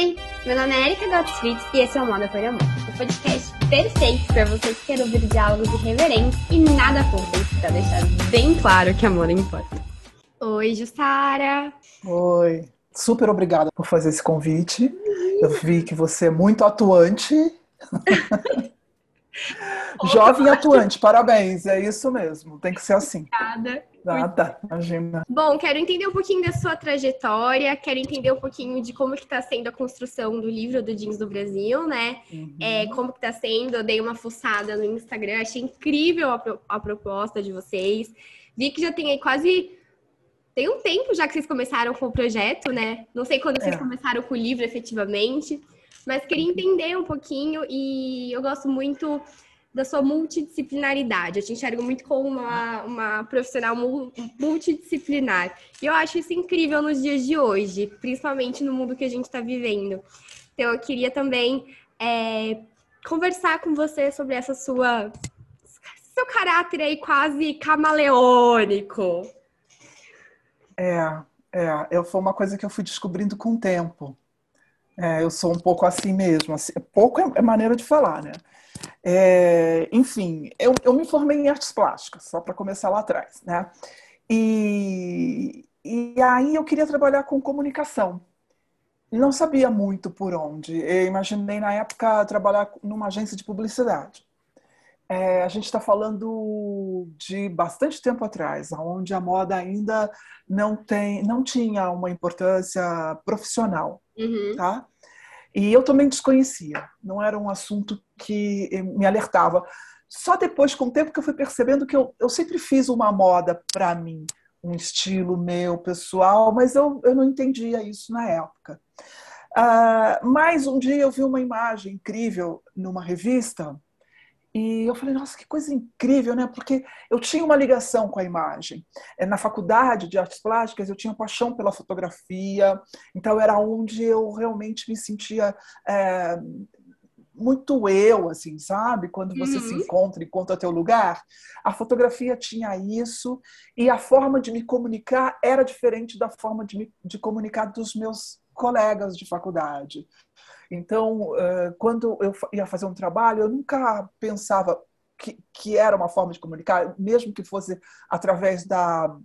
Oi, meu nome é Erika Gottfried e esse é o Moda por Amor, o podcast perfeito para você que quer ouvir diálogos irreverentes e nada fúteis, para deixar bem claro que amor importa. Oi, Jussara. Oi, super obrigada por fazer esse convite. Eu vi que você é muito atuante. Jovem atuante, parabéns, é isso mesmo, tem que ser assim. Obrigada. Nada, imagina. Bom, quero entender um pouquinho da sua trajetória, quero entender um pouquinho de como que está sendo a construção do livro do Jeans do Brasil, né? Uhum. É, como que tá sendo, eu dei uma fuçada no Instagram, achei incrível a, pro, a proposta de vocês. Vi que já tem aí quase tem um tempo já que vocês começaram com o projeto, né? Não sei quando vocês é. começaram com o livro efetivamente, mas queria entender um pouquinho e eu gosto muito da sua multidisciplinaridade. Eu te enxergo muito como uma, uma profissional multidisciplinar. E eu acho isso incrível nos dias de hoje, principalmente no mundo que a gente está vivendo. Então, eu queria também é, conversar com você sobre essa sua seu caráter aí quase camaleônico. É, é, eu, foi uma coisa que eu fui descobrindo com o tempo. É, eu sou um pouco assim mesmo. Assim, pouco é, é maneira de falar, né? É, enfim, eu, eu me formei em artes plásticas, só para começar lá atrás, né? E, e aí eu queria trabalhar com comunicação. Não sabia muito por onde. Eu imaginei na época trabalhar numa agência de publicidade. É, a gente está falando de bastante tempo atrás, onde a moda ainda não tem, não tinha uma importância profissional, uhum. tá? E eu também desconhecia, não era um assunto que me alertava. Só depois, com o tempo, que eu fui percebendo que eu, eu sempre fiz uma moda para mim, um estilo meu, pessoal, mas eu, eu não entendia isso na época. Uh, mas um dia eu vi uma imagem incrível numa revista e eu falei, nossa, que coisa incrível, né? Porque eu tinha uma ligação com a imagem. É, na faculdade de artes plásticas, eu tinha paixão pela fotografia, então era onde eu realmente me sentia é, muito eu, assim, sabe? Quando você uhum. se encontra e conta teu lugar. A fotografia tinha isso, e a forma de me comunicar era diferente da forma de, me, de comunicar dos meus colegas de faculdade. Então, quando eu ia fazer um trabalho, eu nunca pensava que, que era uma forma de comunicar, mesmo que fosse através da,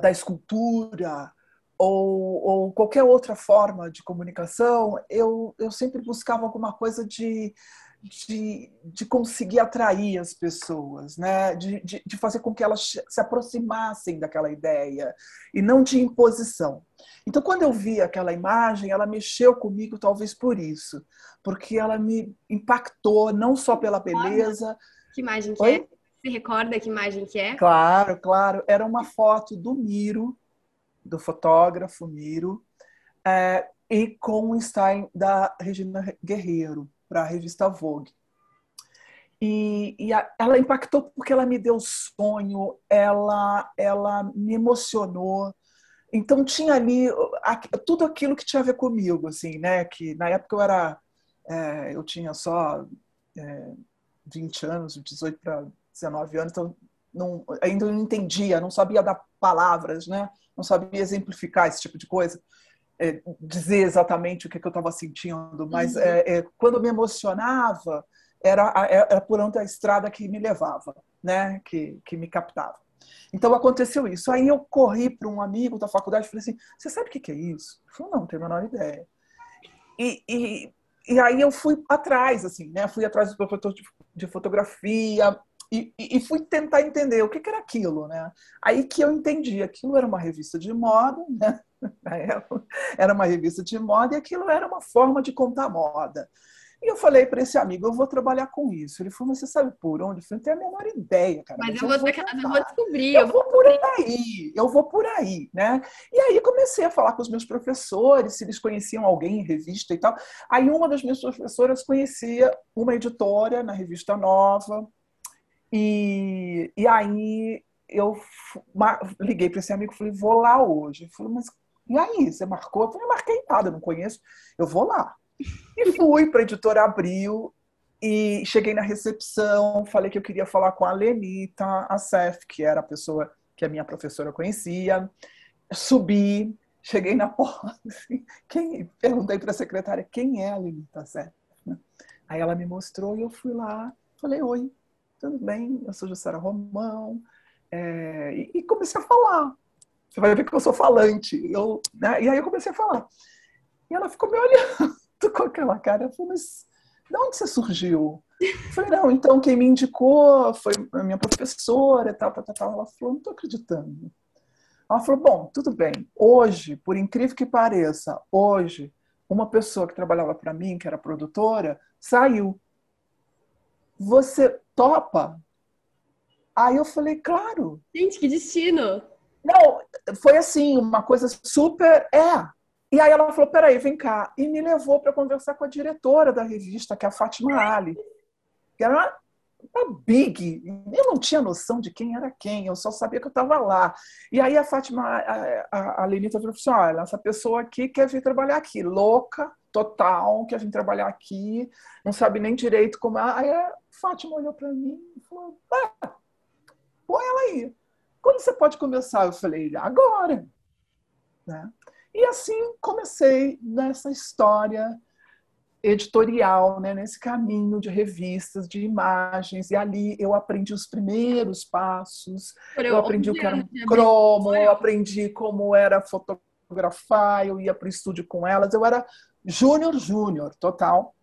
da escultura ou, ou qualquer outra forma de comunicação, eu, eu sempre buscava alguma coisa de de, de conseguir atrair as pessoas, né? De, de, de, fazer com que elas se aproximassem daquela ideia e não de imposição. Então, quando eu vi aquela imagem, ela mexeu comigo, talvez por isso, porque ela me impactou não só pela beleza. Que imagem que Oi? é? Você recorda que imagem que é? Claro, claro. Era uma foto do Miro, do fotógrafo Miro, é, e com o Stein da Regina Guerreiro para a revista Vogue. E, e a, ela impactou porque ela me deu sonho, ela, ela me emocionou. Então tinha ali tudo aquilo que tinha a ver comigo, assim, né? Que na época eu era, é, eu tinha só é, 20 anos, 18 para 19 anos, então não, ainda não entendia, não sabia dar palavras, né? Não sabia exemplificar esse tipo de coisa é, dizer exatamente o que, que eu estava sentindo, mas uhum. é, é, quando me emocionava, era, era por onde a estrada que me levava, né? que, que me captava. Então aconteceu isso. Aí eu corri para um amigo da faculdade e falei assim: Você sabe o que, que é isso? Ele falou: Não, não tenho a menor ideia. E, e, e aí eu fui atrás, assim, né? Fui atrás do professor de, de fotografia, e, e, fui tentar entender o que, que, era aquilo, né? Aí que eu entendi, aquilo era uma revista de moda, né? Era uma revista de moda e aquilo era uma forma de contar moda. E eu falei para esse amigo, eu vou trabalhar com isso. Ele falou, mas você sabe por onde? Eu falei, não tenho a menor ideia, cara. Mas, mas eu, vou, vou eu vou descobrir. Eu, eu vou, por aí, eu vou por aí, né? E aí comecei a falar com os meus professores, se eles conheciam alguém em revista e tal. Aí uma das minhas professoras conhecia uma editora na revista Nova. E, e aí eu liguei para esse amigo e falei, vou lá hoje. Ele falou, mas e aí, você marcou? Eu falei, marquei nada, não conheço. Eu vou lá. E fui para a editora Abril e cheguei na recepção, falei que eu queria falar com a Lenita Acef, que era a pessoa que a minha professora conhecia. Subi, cheguei na porta, assim, quem, perguntei para a secretária quem é a Zé. Né? Aí ela me mostrou e eu fui lá, falei, oi, tudo bem? Eu sou Jussara Romão. É, e, comecei a falar. Você vai ver que eu sou falante. Eu, né? E aí eu comecei a falar. E ela ficou me olhando com aquela cara. Eu falei, mas de onde você surgiu? Eu falei, não, então quem me indicou foi a minha professora e tal, tal, tal. Ela falou, não estou acreditando. Ela falou, bom, tudo bem. Hoje, por incrível que pareça, hoje, uma pessoa que trabalhava para mim, que era produtora, saiu. Você topa? Aí eu falei, claro. Gente, que destino! Não, foi assim, uma coisa super. É. E aí ela falou: peraí, vem cá. E me levou para conversar com a diretora da revista, que é a Fátima Ali. Que era uma, uma big. Eu não tinha noção de quem era quem, eu só sabia que eu estava lá. E aí a Fátima, a, a, a Lenita falou assim: olha, essa pessoa aqui quer vir trabalhar aqui, louca, total, quer vir trabalhar aqui, não sabe nem direito como. É. Aí a Fátima olhou para mim e falou: ah, põe ela aí. Quando você pode começar? Eu falei: agora. Né? E assim comecei nessa história editorial, né, nesse caminho de revistas, de imagens, e ali eu aprendi os primeiros passos, eu aprendi o que era um cromo, eu aprendi como era fotografar, eu ia para o estúdio com elas, eu era júnior, júnior, total.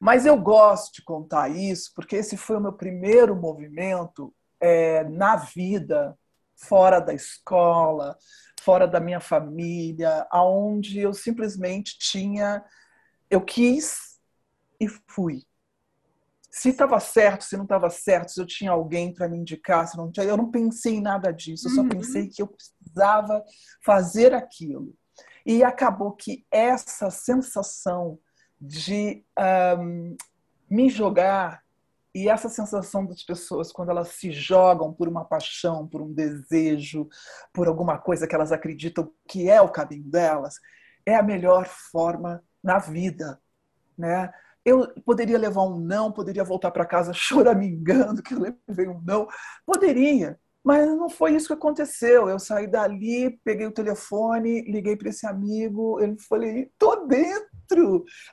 Mas eu gosto de contar isso, porque esse foi o meu primeiro movimento é, na vida, fora da escola, fora da minha família, aonde eu simplesmente tinha, eu quis e fui. Se estava certo, se não estava certo, se eu tinha alguém para me indicar, se não tinha, eu não pensei em nada disso. Eu só uhum. pensei que eu precisava fazer aquilo. E acabou que essa sensação de um, me jogar e essa sensação das pessoas quando elas se jogam por uma paixão, por um desejo, por alguma coisa que elas acreditam que é o caminho delas, é a melhor forma na vida, né? Eu poderia levar um não, poderia voltar para casa choramingando que eu levei um não, poderia, mas não foi isso que aconteceu. Eu saí dali, peguei o telefone, liguei para esse amigo, ele falei, tô dentro.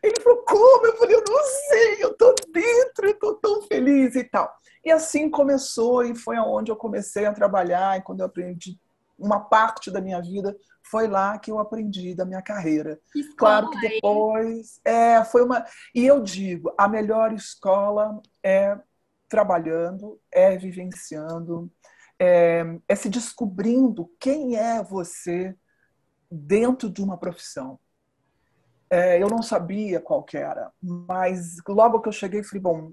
Ele falou, como? Eu falei, eu não sei, eu tô dentro, eu tô tão feliz e tal. E assim começou e foi aonde eu comecei a trabalhar e quando eu aprendi uma parte da minha vida foi lá que eu aprendi da minha carreira. Escola, claro que depois é foi uma e eu digo a melhor escola é trabalhando, é vivenciando, é, é se descobrindo quem é você dentro de uma profissão. É, eu não sabia qual que era, mas logo que eu cheguei, falei, bom,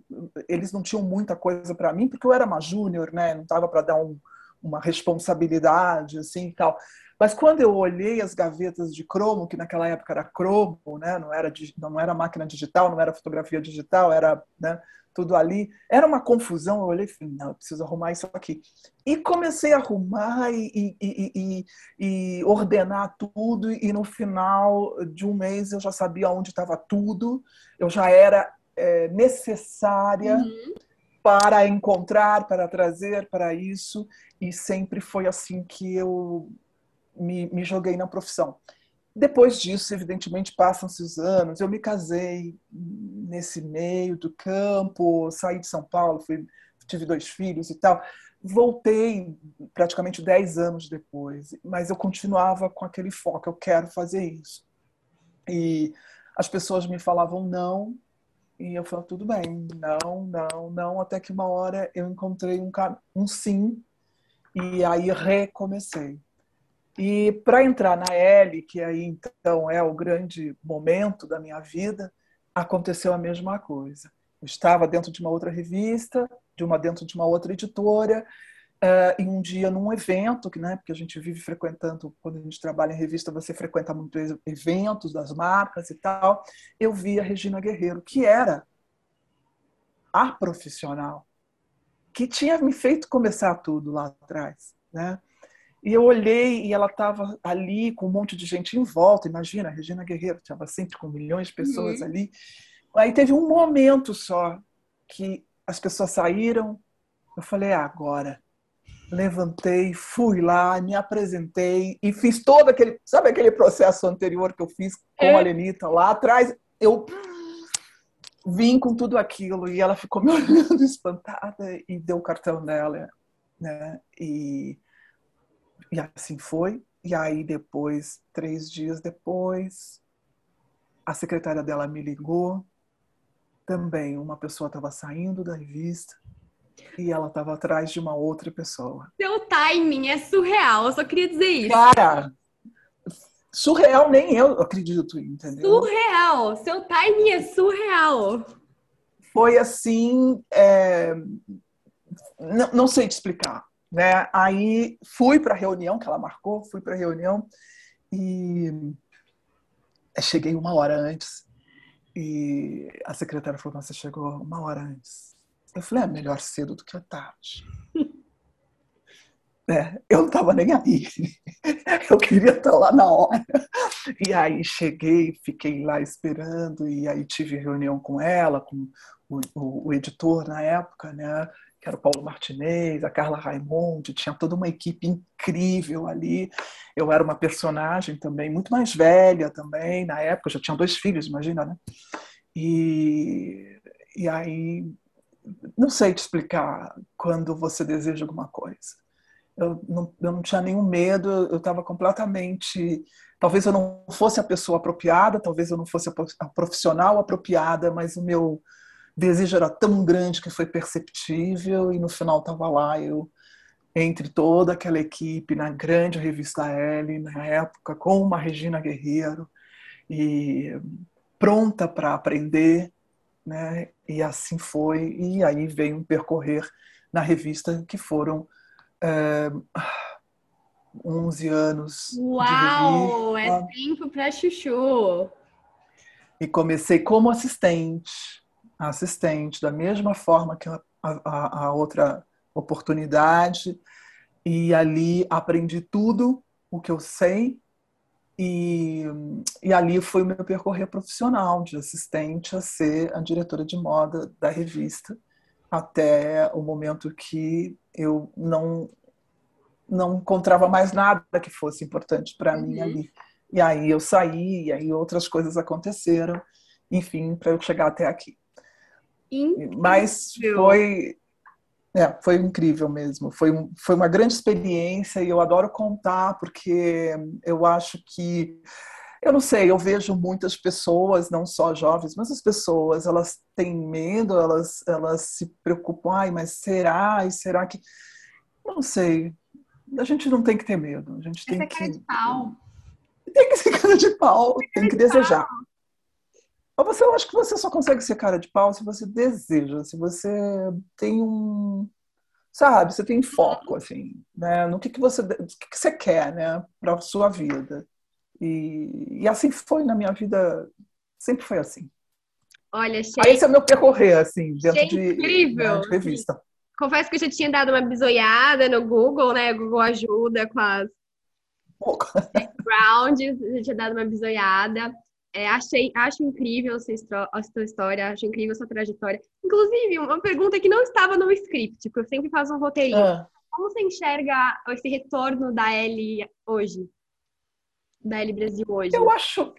eles não tinham muita coisa para mim, porque eu era uma júnior, né? Não estava para dar um, uma responsabilidade, assim, e tal. Mas quando eu olhei as gavetas de cromo, que naquela época era cromo, né? Não era, não era máquina digital, não era fotografia digital, era né, tudo ali. Era uma confusão. Eu olhei e falei, não, eu preciso arrumar isso aqui. E comecei a arrumar e, e, e, e, ordenar tudo. E no final de um mês eu já sabia onde estava tudo. Eu já era é, necessária uhum. para encontrar, para trazer para isso. E sempre foi assim que eu me, me joguei na profissão. Depois disso, evidentemente, passam-se os anos. Eu me casei nesse meio do campo, saí de São Paulo, fui, tive dois filhos e tal. Voltei praticamente 10 anos depois, mas eu continuava com aquele foco: eu quero fazer isso. E as pessoas me falavam não, e eu falava tudo bem, não, não, não, até que uma hora eu encontrei um, um sim, e aí recomecei. E para entrar na L, que aí então é o grande momento da minha vida, aconteceu a mesma coisa. Eu estava dentro de uma outra revista, de uma dentro de uma outra editora, uh, e um dia num evento, que, né, porque a gente vive frequentando, quando a gente trabalha em revista, você frequenta muito eventos das marcas e tal, eu vi a Regina Guerreiro, que era a profissional, que tinha me feito começar tudo lá atrás, né? E eu olhei e ela estava ali com um monte de gente em volta. Imagina, a Regina Guerreiro estava sempre com milhões de pessoas uhum. ali. Aí teve um momento só que as pessoas saíram. Eu falei, ah, agora. levantei, fui lá, me apresentei e fiz todo aquele, sabe aquele processo anterior que eu fiz com é. a Lenita lá atrás? Eu vim com tudo aquilo e ela ficou me olhando espantada e deu o cartão dela, né? E, e assim foi. E aí depois, três dias depois, a secretária dela me ligou. Também uma pessoa estava saindo da revista e ela estava atrás de uma outra pessoa. Seu timing é surreal, eu só queria dizer isso. Cara, surreal nem eu acredito, entendeu? Surreal, seu timing é surreal. Foi assim, é... não, não sei te explicar. Né? Aí fui para a reunião que ela marcou, fui para a reunião e cheguei uma hora antes. E a secretária falou: Você chegou uma hora antes. Eu falei: É melhor cedo do que tarde. É, eu não estava nem aí. Eu queria estar lá na hora. E aí cheguei, fiquei lá esperando, e aí tive reunião com ela, com o, o, o editor na época, né? Que era o Paulo Martinez, a Carla Raimundi, tinha toda uma equipe incrível ali. Eu era uma personagem também, muito mais velha também, na época, já tinha dois filhos, imagina, né? E, e aí, não sei te explicar quando você deseja alguma coisa. Eu não, eu não tinha nenhum medo, eu estava completamente. Talvez eu não fosse a pessoa apropriada, talvez eu não fosse a profissional apropriada, mas o meu desejo era tão grande que foi perceptível e no final estava lá eu entre toda aquela equipe na grande revista L na época com uma Regina Guerreiro e pronta para aprender, né? E assim foi e aí veio um percorrer na revista que foram é, eh, 11 anos Uau, é tempo para chuchu. E comecei como assistente assistente, da mesma forma que a, a, a outra oportunidade, e ali aprendi tudo o que eu sei. E, e, ali foi o meu percorrer profissional de assistente a ser a diretora de moda da revista até o momento que eu não não encontrava mais nada que fosse importante para uhum. mim ali. E aí eu saí e aí outras coisas aconteceram enfim para eu chegar até aqui Incrível. Mas foi, é, foi incrível mesmo. Foi, foi uma grande experiência e eu adoro contar porque eu acho que eu não sei, eu vejo muitas pessoas, não só jovens, mas as pessoas, elas têm medo, elas, elas se preocupam, ai, mas será? E será que. Não sei. A gente não tem que ter medo. A gente tem que. Cara de pau. Tem que ser cara de pau, tem, tem que desejar. Pau. Mas você, eu acho que você só consegue ser cara de pau se você deseja, se você tem um, sabe, você tem foco, assim, né, no que, que você, que, que você quer, né, para sua vida. E, e assim foi na minha vida, sempre foi assim. Olha, achei... Esse é o meu percorrer, assim, dentro de, incrível. Né, de revista. Confesso que eu já tinha dado uma bisoiada no Google, né? O Google ajuda com as backgrounds, já tinha dado uma bisoiada. É, achei, acho incrível a sua, a sua história, acho incrível a sua trajetória. Inclusive, uma pergunta que não estava no script, porque eu sempre faço um roteirinho. Ah. Como você enxerga esse retorno da L hoje? Da L Brasil hoje? Eu acho,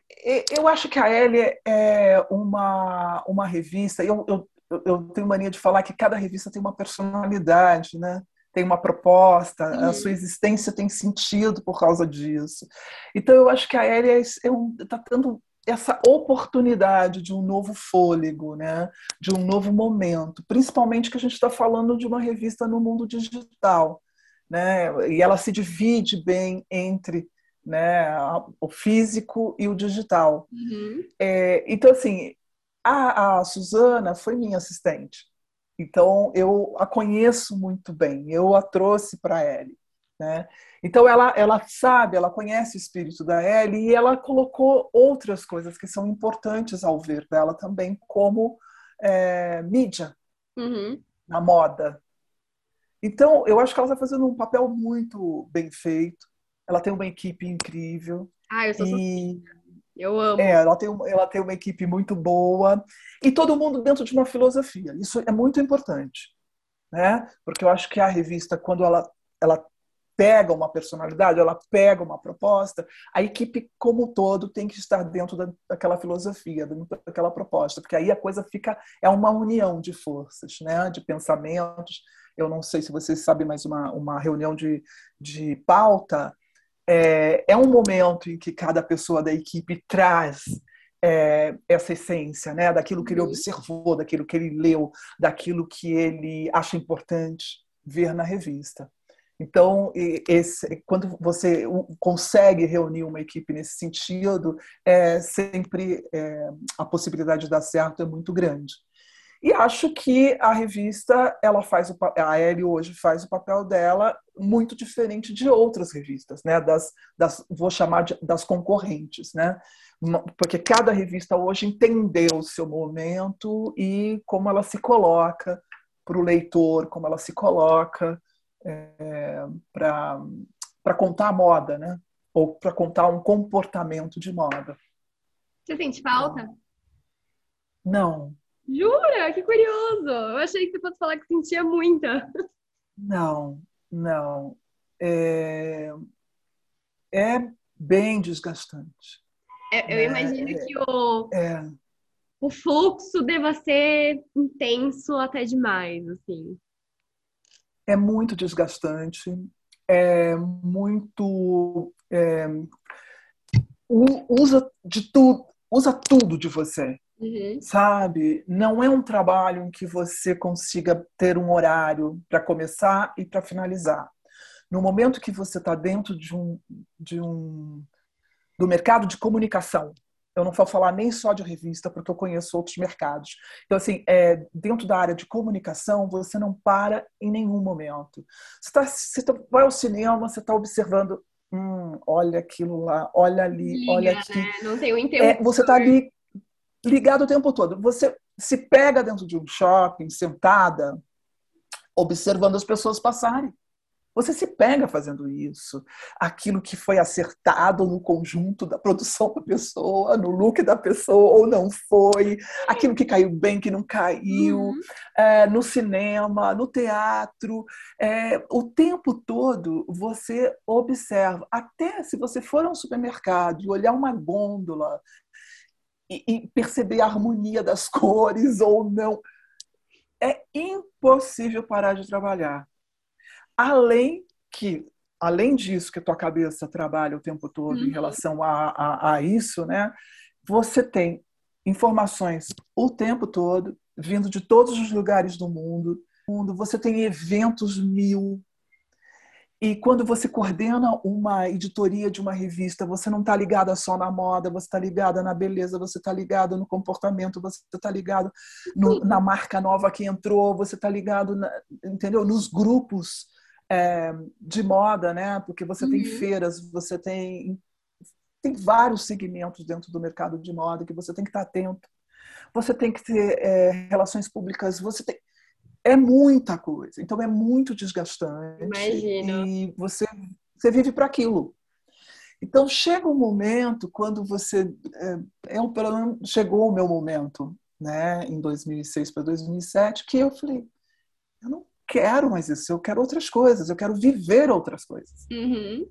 eu acho que a L é uma, uma revista. Eu, eu, eu tenho mania de falar que cada revista tem uma personalidade, né? tem uma proposta, uhum. a sua existência tem sentido por causa disso. Então, eu acho que a L está é, um, tá tendo essa oportunidade de um novo fôlego, né? de um novo momento, principalmente que a gente está falando de uma revista no mundo digital. Né? E ela se divide bem entre né, o físico e o digital. Uhum. É, então, assim, a, a Suzana foi minha assistente. Então, eu a conheço muito bem, eu a trouxe para ela. Né? Então ela, ela sabe, ela conhece o espírito da Ellie e ela colocou outras coisas que são importantes ao ver dela também, como é, mídia uhum. na moda. Então eu acho que ela está fazendo um papel muito bem feito. Ela tem uma equipe incrível. Ah, eu sou e... Eu amo. É, ela tem, ela tem uma equipe muito boa e todo mundo dentro de uma filosofia. Isso é muito importante, né? Porque eu acho que a revista, quando ela ela pega uma personalidade, ela pega uma proposta, a equipe como um todo tem que estar dentro da, daquela filosofia, dentro daquela proposta, porque aí a coisa fica é uma união de forças, né, de pensamentos. Eu não sei se vocês sabem, mas uma, uma reunião de, de pauta é, é um momento em que cada pessoa da equipe traz é, essa essência, né, daquilo que ele uhum. observou, daquilo que ele leu, daquilo que ele acha importante ver na revista. Então, esse, quando você consegue reunir uma equipe nesse sentido, é sempre é, a possibilidade de dar certo é muito grande. E acho que a revista, ela faz o, a Ellie hoje faz o papel dela muito diferente de outras revistas, né? Das, das vou chamar de, das concorrentes, né? Porque cada revista hoje entendeu o seu momento e como ela se coloca para o leitor, como ela se coloca é, para contar a moda, né? Ou para contar um comportamento de moda. Você sente falta? Não. Jura? Que curioso! Eu achei que você fosse falar que sentia muita. Não, não. É, é bem desgastante. É, eu é, imagino que o, é. o fluxo deva ser intenso até demais, assim é muito desgastante, é muito. É, usa de tudo, usa tudo de você. Uhum. Sabe? Não é um trabalho em que você consiga ter um horário para começar e para finalizar. No momento que você está dentro de um, de um do mercado de comunicação, eu não vou falar nem só de revista, porque eu conheço outros mercados. Então, assim, é, dentro da área de comunicação, você não para em nenhum momento. Você, tá, você tá, vai ao cinema, você está observando, hum, olha aquilo lá, olha ali, Liga, olha aqui. Né? Não tem o um é, Você está ali ligado o tempo todo. Você se pega dentro de um shopping, sentada, observando as pessoas passarem. Você se pega fazendo isso. Aquilo que foi acertado no conjunto da produção da pessoa, no look da pessoa, ou não foi. Aquilo que caiu bem, que não caiu. Uhum. É, no cinema, no teatro. É, o tempo todo você observa. Até se você for a um supermercado e olhar uma gôndola e, e perceber a harmonia das cores ou não. É impossível parar de trabalhar Além que, além disso que a tua cabeça trabalha o tempo todo uhum. em relação a, a, a isso, né? Você tem informações o tempo todo, vindo de todos os lugares do mundo. Você tem eventos mil. E quando você coordena uma editoria de uma revista, você não está ligada só na moda, você está ligada na beleza, você está ligado no comportamento, você está ligado no, na marca nova que entrou, você está ligado, na, entendeu? Nos grupos é, de moda, né? Porque você uhum. tem feiras, você tem tem vários segmentos dentro do mercado de moda que você tem que estar atento. Você tem que ter é, relações públicas, você tem é muita coisa. Então é muito desgastante. Imagino. E você você vive para aquilo. Então chega um momento quando você é, é um, chegou o meu momento, né, em 2006 para 2007, que eu falei, eu não quero mais isso, eu quero outras coisas, eu quero viver outras coisas. Uhum.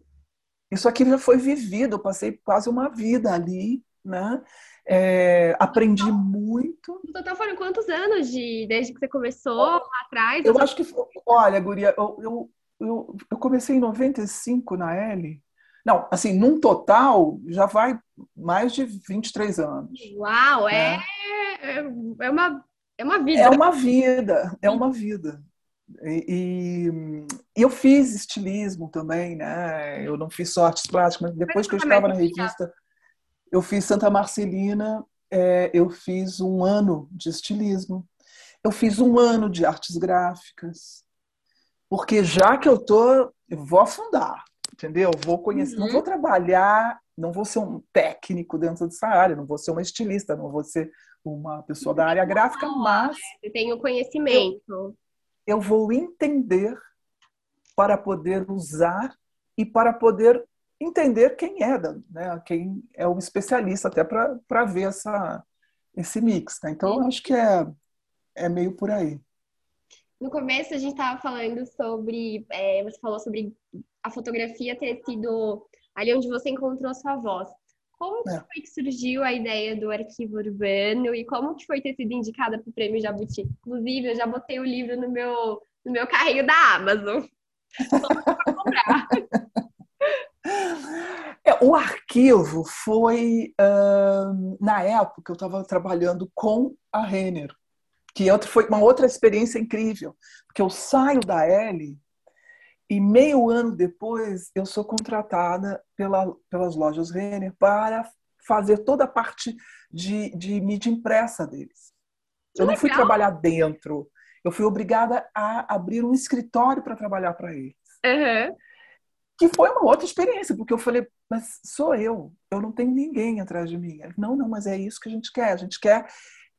Isso aqui já foi vivido, eu passei quase uma vida ali, né? É, aprendi muito. No total foram quantos anos de desde que você começou lá atrás? Eu acho que, olha, Guria, eu, eu, eu, eu comecei em 95 na L. Não, assim, num total já vai mais de 23 anos. Uau, né? é, é uma é uma vida. É uma vida, é uma vida. E, e, eu fiz estilismo também, né? Eu não fiz só artes plásticas, mas depois que eu estava na revista, eu fiz Santa Marcelina, é, eu fiz um ano de estilismo, eu fiz um ano de artes gráficas, porque já que eu tô, eu vou afundar, entendeu? Vou conhecer, uhum. não vou uhum. trabalhar, não vou ser um técnico dentro dessa área, não vou ser uma estilista, não vou ser uma pessoa da área gráfica, mas você tem o conhecimento. Eu, eu vou entender para poder usar e para poder entender quem é, né? quem é o especialista, até para ver essa, esse mix. Né? Então, acho que é, é meio por aí. No começo a gente estava falando sobre, é, você falou sobre a fotografia ter sido ali onde você encontrou a sua voz. Como é. foi que surgiu a ideia do arquivo urbano e como que foi ter sido indicada para o prêmio Jabuti? Inclusive, eu já botei o livro no meu, no meu carrinho da Amazon. para comprar. É, o arquivo foi uh, na época eu estava trabalhando com a Renner, que foi uma outra experiência incrível, porque eu saio da L e meio ano depois eu sou contratada pela, pelas lojas Renner para fazer toda a parte de, de mídia impressa deles. Eu não fui trabalhar dentro, eu fui obrigada a abrir um escritório para trabalhar para eles. Uhum. Que foi uma outra experiência, porque eu falei, mas sou eu, eu não tenho ninguém atrás de mim. Não, não, mas é isso que a gente quer. A gente quer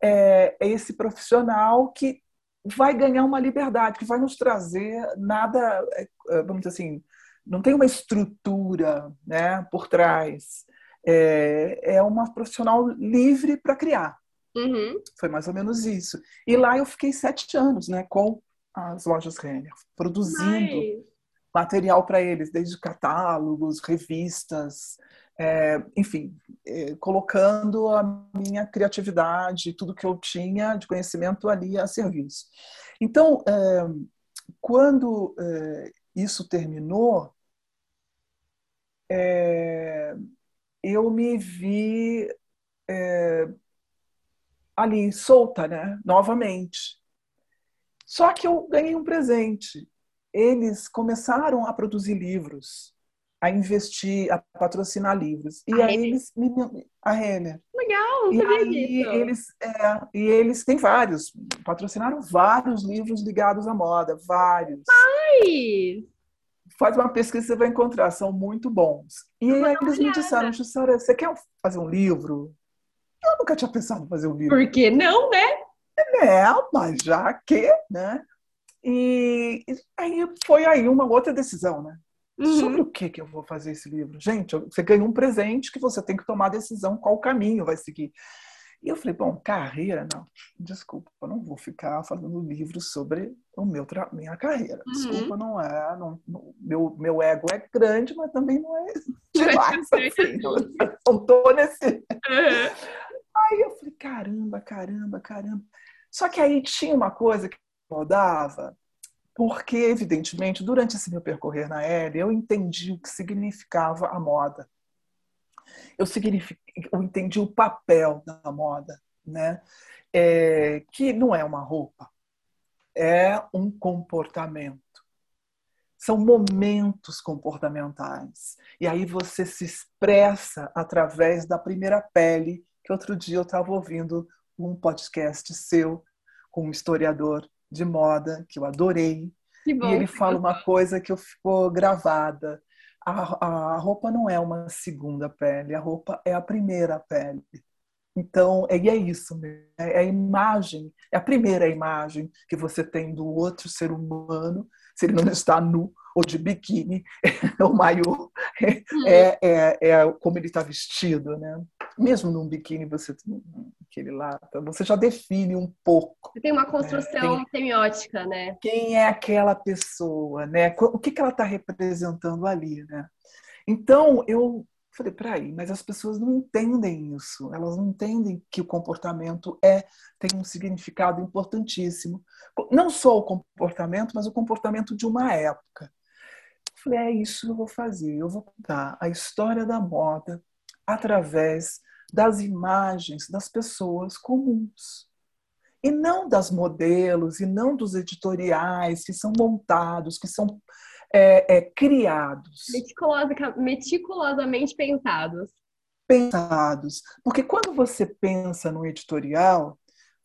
é esse profissional que vai ganhar uma liberdade, que vai nos trazer nada, é, é, vamos dizer assim, não tem uma estrutura né, por trás. É, é uma profissional livre para criar. Uhum. Foi mais ou menos isso. E lá eu fiquei sete anos né, com as lojas Renner, produzindo material para eles, desde catálogos, revistas, é, enfim, é, colocando a minha criatividade, tudo que eu tinha de conhecimento ali a serviço. Então, é, quando é, isso terminou, é, eu me vi é, ali solta, né? Novamente. Só que eu ganhei um presente eles começaram a produzir livros, a investir, a patrocinar livros. E a aí Renner. eles me, a Renner. Legal, e aí eles é, e eles têm vários, patrocinaram vários livros ligados à moda, vários. Ai! Faz uma pesquisa você vai encontrar, são muito bons. E aí eles me disseram, Jussara, você quer fazer um livro? Eu nunca tinha pensado em fazer um livro. Por que não, né? É, mas já que, né? E aí foi aí uma outra decisão, né? Uhum. Sobre o que, que eu vou fazer esse livro? Gente, você ganha um presente que você tem que tomar a decisão qual caminho vai seguir. E eu falei, bom, carreira, não, desculpa, eu não vou ficar fazendo livro sobre o meu minha carreira. Uhum. Desculpa, não é. Não, não, meu, meu ego é grande, mas também não é demais. assim, eu não tô nesse. Uhum. Aí eu falei, caramba, caramba, caramba. Só que aí tinha uma coisa que incomodava, porque, evidentemente, durante esse meu percorrer na L, eu entendi o que significava a moda. Eu, eu entendi o papel da moda, né? É, que não é uma roupa, é um comportamento. São momentos comportamentais. E aí você se expressa através da primeira pele, que outro dia eu estava ouvindo um podcast seu com um historiador de moda, que eu adorei. Que bom, e ele fala uma coisa que ficou gravada. A, a roupa não é uma segunda pele, a roupa é a primeira pele. Então, e é isso, é a imagem, é a primeira imagem que você tem do outro ser humano, se ele não está nu ou de biquíni, o maior uhum. é, é, é como ele está vestido, né? Mesmo num biquíni, você aquele lá, você já define um pouco. Tem uma construção né? semiótica, né? Quem é aquela pessoa, né? O que, que ela está representando ali, né? Então, eu falei, peraí, mas as pessoas não entendem isso. Elas não entendem que o comportamento é tem um significado importantíssimo. Não só o comportamento, mas o comportamento de uma época. Falei, é isso que eu vou fazer. Eu vou contar a história da moda através das imagens das pessoas comuns. E não das modelos, e não dos editoriais que são montados, que são é, é, criados. meticulosamente pensados. Pensados. Porque quando você pensa no editorial,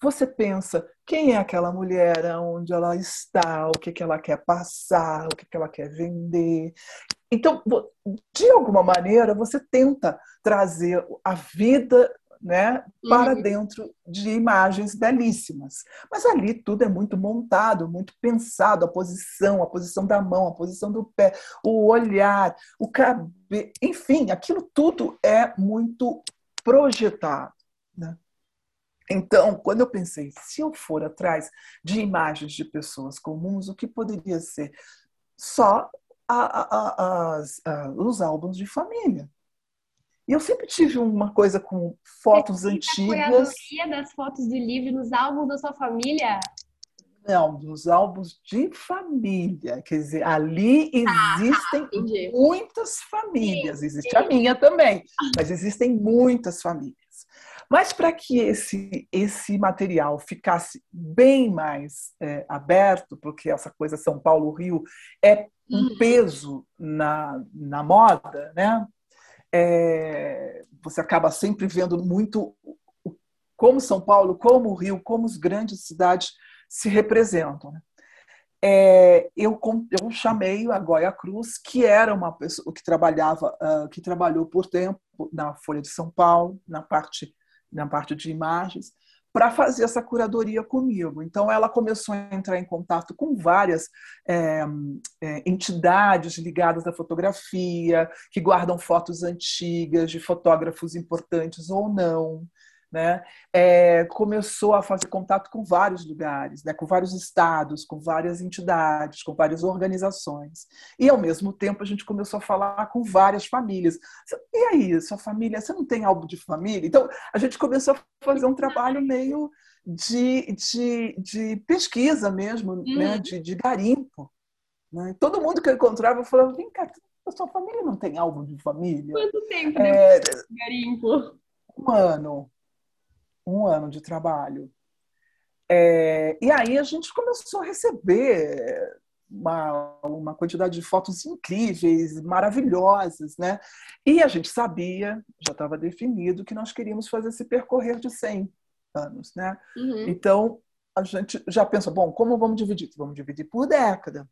você pensa quem é aquela mulher, onde ela está, o que, que ela quer passar, o que, que ela quer vender. Então, de alguma maneira, você tenta trazer a vida né, para uhum. dentro de imagens belíssimas. Mas ali tudo é muito montado, muito pensado, a posição, a posição da mão, a posição do pé, o olhar, o cabelo, enfim, aquilo tudo é muito projetado. Né? Então, quando eu pensei, se eu for atrás de imagens de pessoas comuns, o que poderia ser? Só a, a, a, os álbuns de família. E eu sempre tive uma coisa com fotos Você antigas. A das fotos do livro nos álbuns da sua família? Não, dos álbuns de família. Quer dizer, ali ah, existem ah, muitas famílias. Existe a minha também, mas existem muitas famílias. Mas para que esse, esse material ficasse bem mais é, aberto, porque essa coisa São Paulo-Rio é um uhum. peso na, na moda, né? É, você acaba sempre vendo muito como São Paulo, como o Rio, como as grandes cidades se representam. Né? É, eu, eu chamei a Goya Cruz, que era uma pessoa que trabalhava, uh, que trabalhou por tempo na Folha de São Paulo, na parte, na parte de imagens, para fazer essa curadoria comigo. Então, ela começou a entrar em contato com várias é, é, entidades ligadas à fotografia, que guardam fotos antigas de fotógrafos importantes ou não né, é, começou a fazer contato com vários lugares, né, com vários estados, com várias entidades, com várias organizações. E, ao mesmo tempo, a gente começou a falar com várias famílias. E aí, sua família, você não tem álbum de família? Então, a gente começou a fazer um trabalho meio de, de, de pesquisa mesmo, né, uhum. né, de, de garimpo. Né? Todo mundo que eu encontrava falava, vem cá, a sua família não tem álbum de família? Quanto tempo é, garimpo? Um ano um ano de trabalho. É, e aí a gente começou a receber uma, uma quantidade de fotos incríveis, maravilhosas, né? E a gente sabia, já estava definido, que nós queríamos fazer esse percorrer de 100 anos, né? Uhum. Então, a gente já pensa, bom, como vamos dividir? Vamos dividir por década,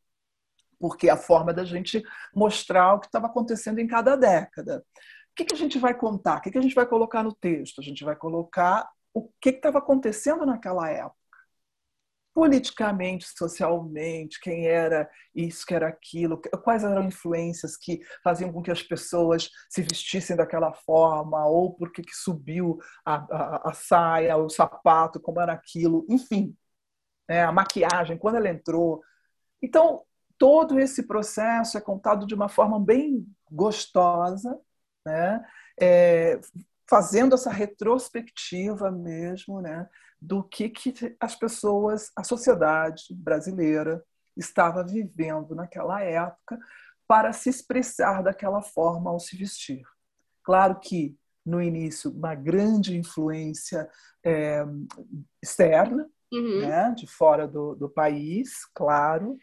porque é a forma da gente mostrar o que estava acontecendo em cada década. O que, que a gente vai contar? O que, que a gente vai colocar no texto? A gente vai colocar o que estava acontecendo naquela época. Politicamente, socialmente, quem era isso, que era aquilo, quais eram influências que faziam com que as pessoas se vestissem daquela forma, ou por que subiu a, a, a saia, o sapato, como era aquilo, enfim, né, a maquiagem, quando ela entrou. Então, todo esse processo é contado de uma forma bem gostosa, né? É, fazendo essa retrospectiva mesmo, né, do que, que as pessoas, a sociedade brasileira estava vivendo naquela época para se expressar daquela forma ao se vestir. Claro que no início uma grande influência é, externa, uhum. né, de fora do, do país, claro.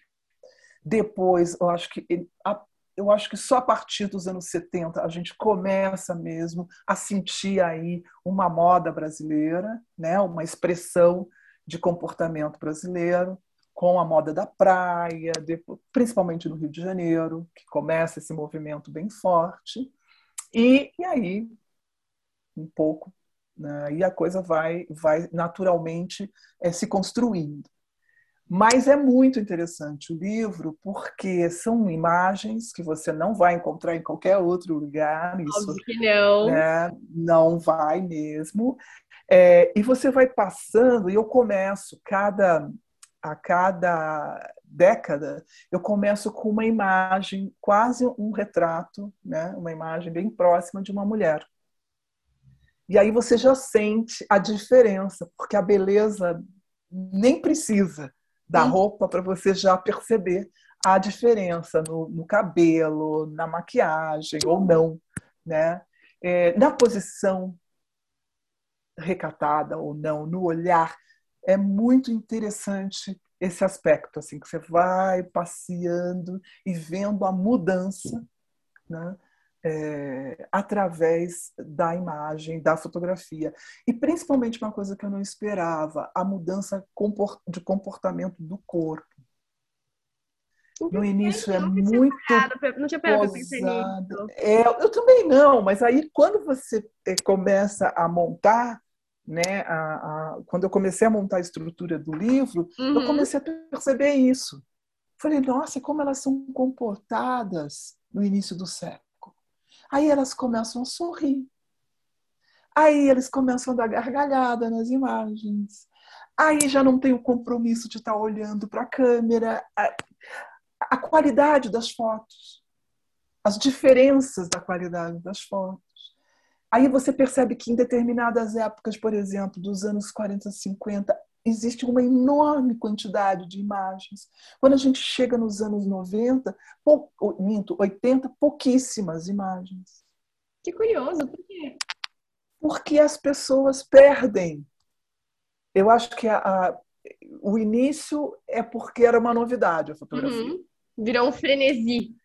Depois, eu acho que a eu acho que só a partir dos anos 70 a gente começa mesmo a sentir aí uma moda brasileira, né? uma expressão de comportamento brasileiro, com a moda da praia, principalmente no Rio de Janeiro, que começa esse movimento bem forte. E, e aí, um pouco, né? e a coisa vai, vai naturalmente é, se construindo. Mas é muito interessante o livro porque são imagens que você não vai encontrar em qualquer outro lugar. Isso, Óbvio que não. Né? Não vai mesmo. É, e você vai passando, e eu começo cada a cada década, eu começo com uma imagem, quase um retrato, né? uma imagem bem próxima de uma mulher. E aí você já sente a diferença, porque a beleza nem precisa da roupa para você já perceber a diferença no, no cabelo, na maquiagem ou não, né? É, na posição recatada ou não, no olhar. É muito interessante esse aspecto, assim, que você vai passeando e vendo a mudança né, é, através da imagem, da fotografia. E principalmente uma coisa que eu não esperava, a mudança de comportamento do corpo. No início é muito. não tinha parado nisso. É, eu também não, mas aí quando você é, começa a montar, né, a, a, quando eu comecei a montar a estrutura do livro, uhum. eu comecei a perceber isso. Falei, nossa, como elas são comportadas no início do século. Aí elas começam a sorrir. Aí eles começam a dar gargalhada nas imagens. Aí já não tem o compromisso de estar olhando para a câmera. A qualidade das fotos, as diferenças da qualidade das fotos. Aí você percebe que em determinadas épocas, por exemplo, dos anos 40, 50, existe uma enorme quantidade de imagens. Quando a gente chega nos anos 90, pou, minto, 80, pouquíssimas imagens. Que curioso, por quê? Porque as pessoas perdem. Eu acho que a, a, o início é porque era uma novidade a fotografia. Uhum. Virou um frenesi.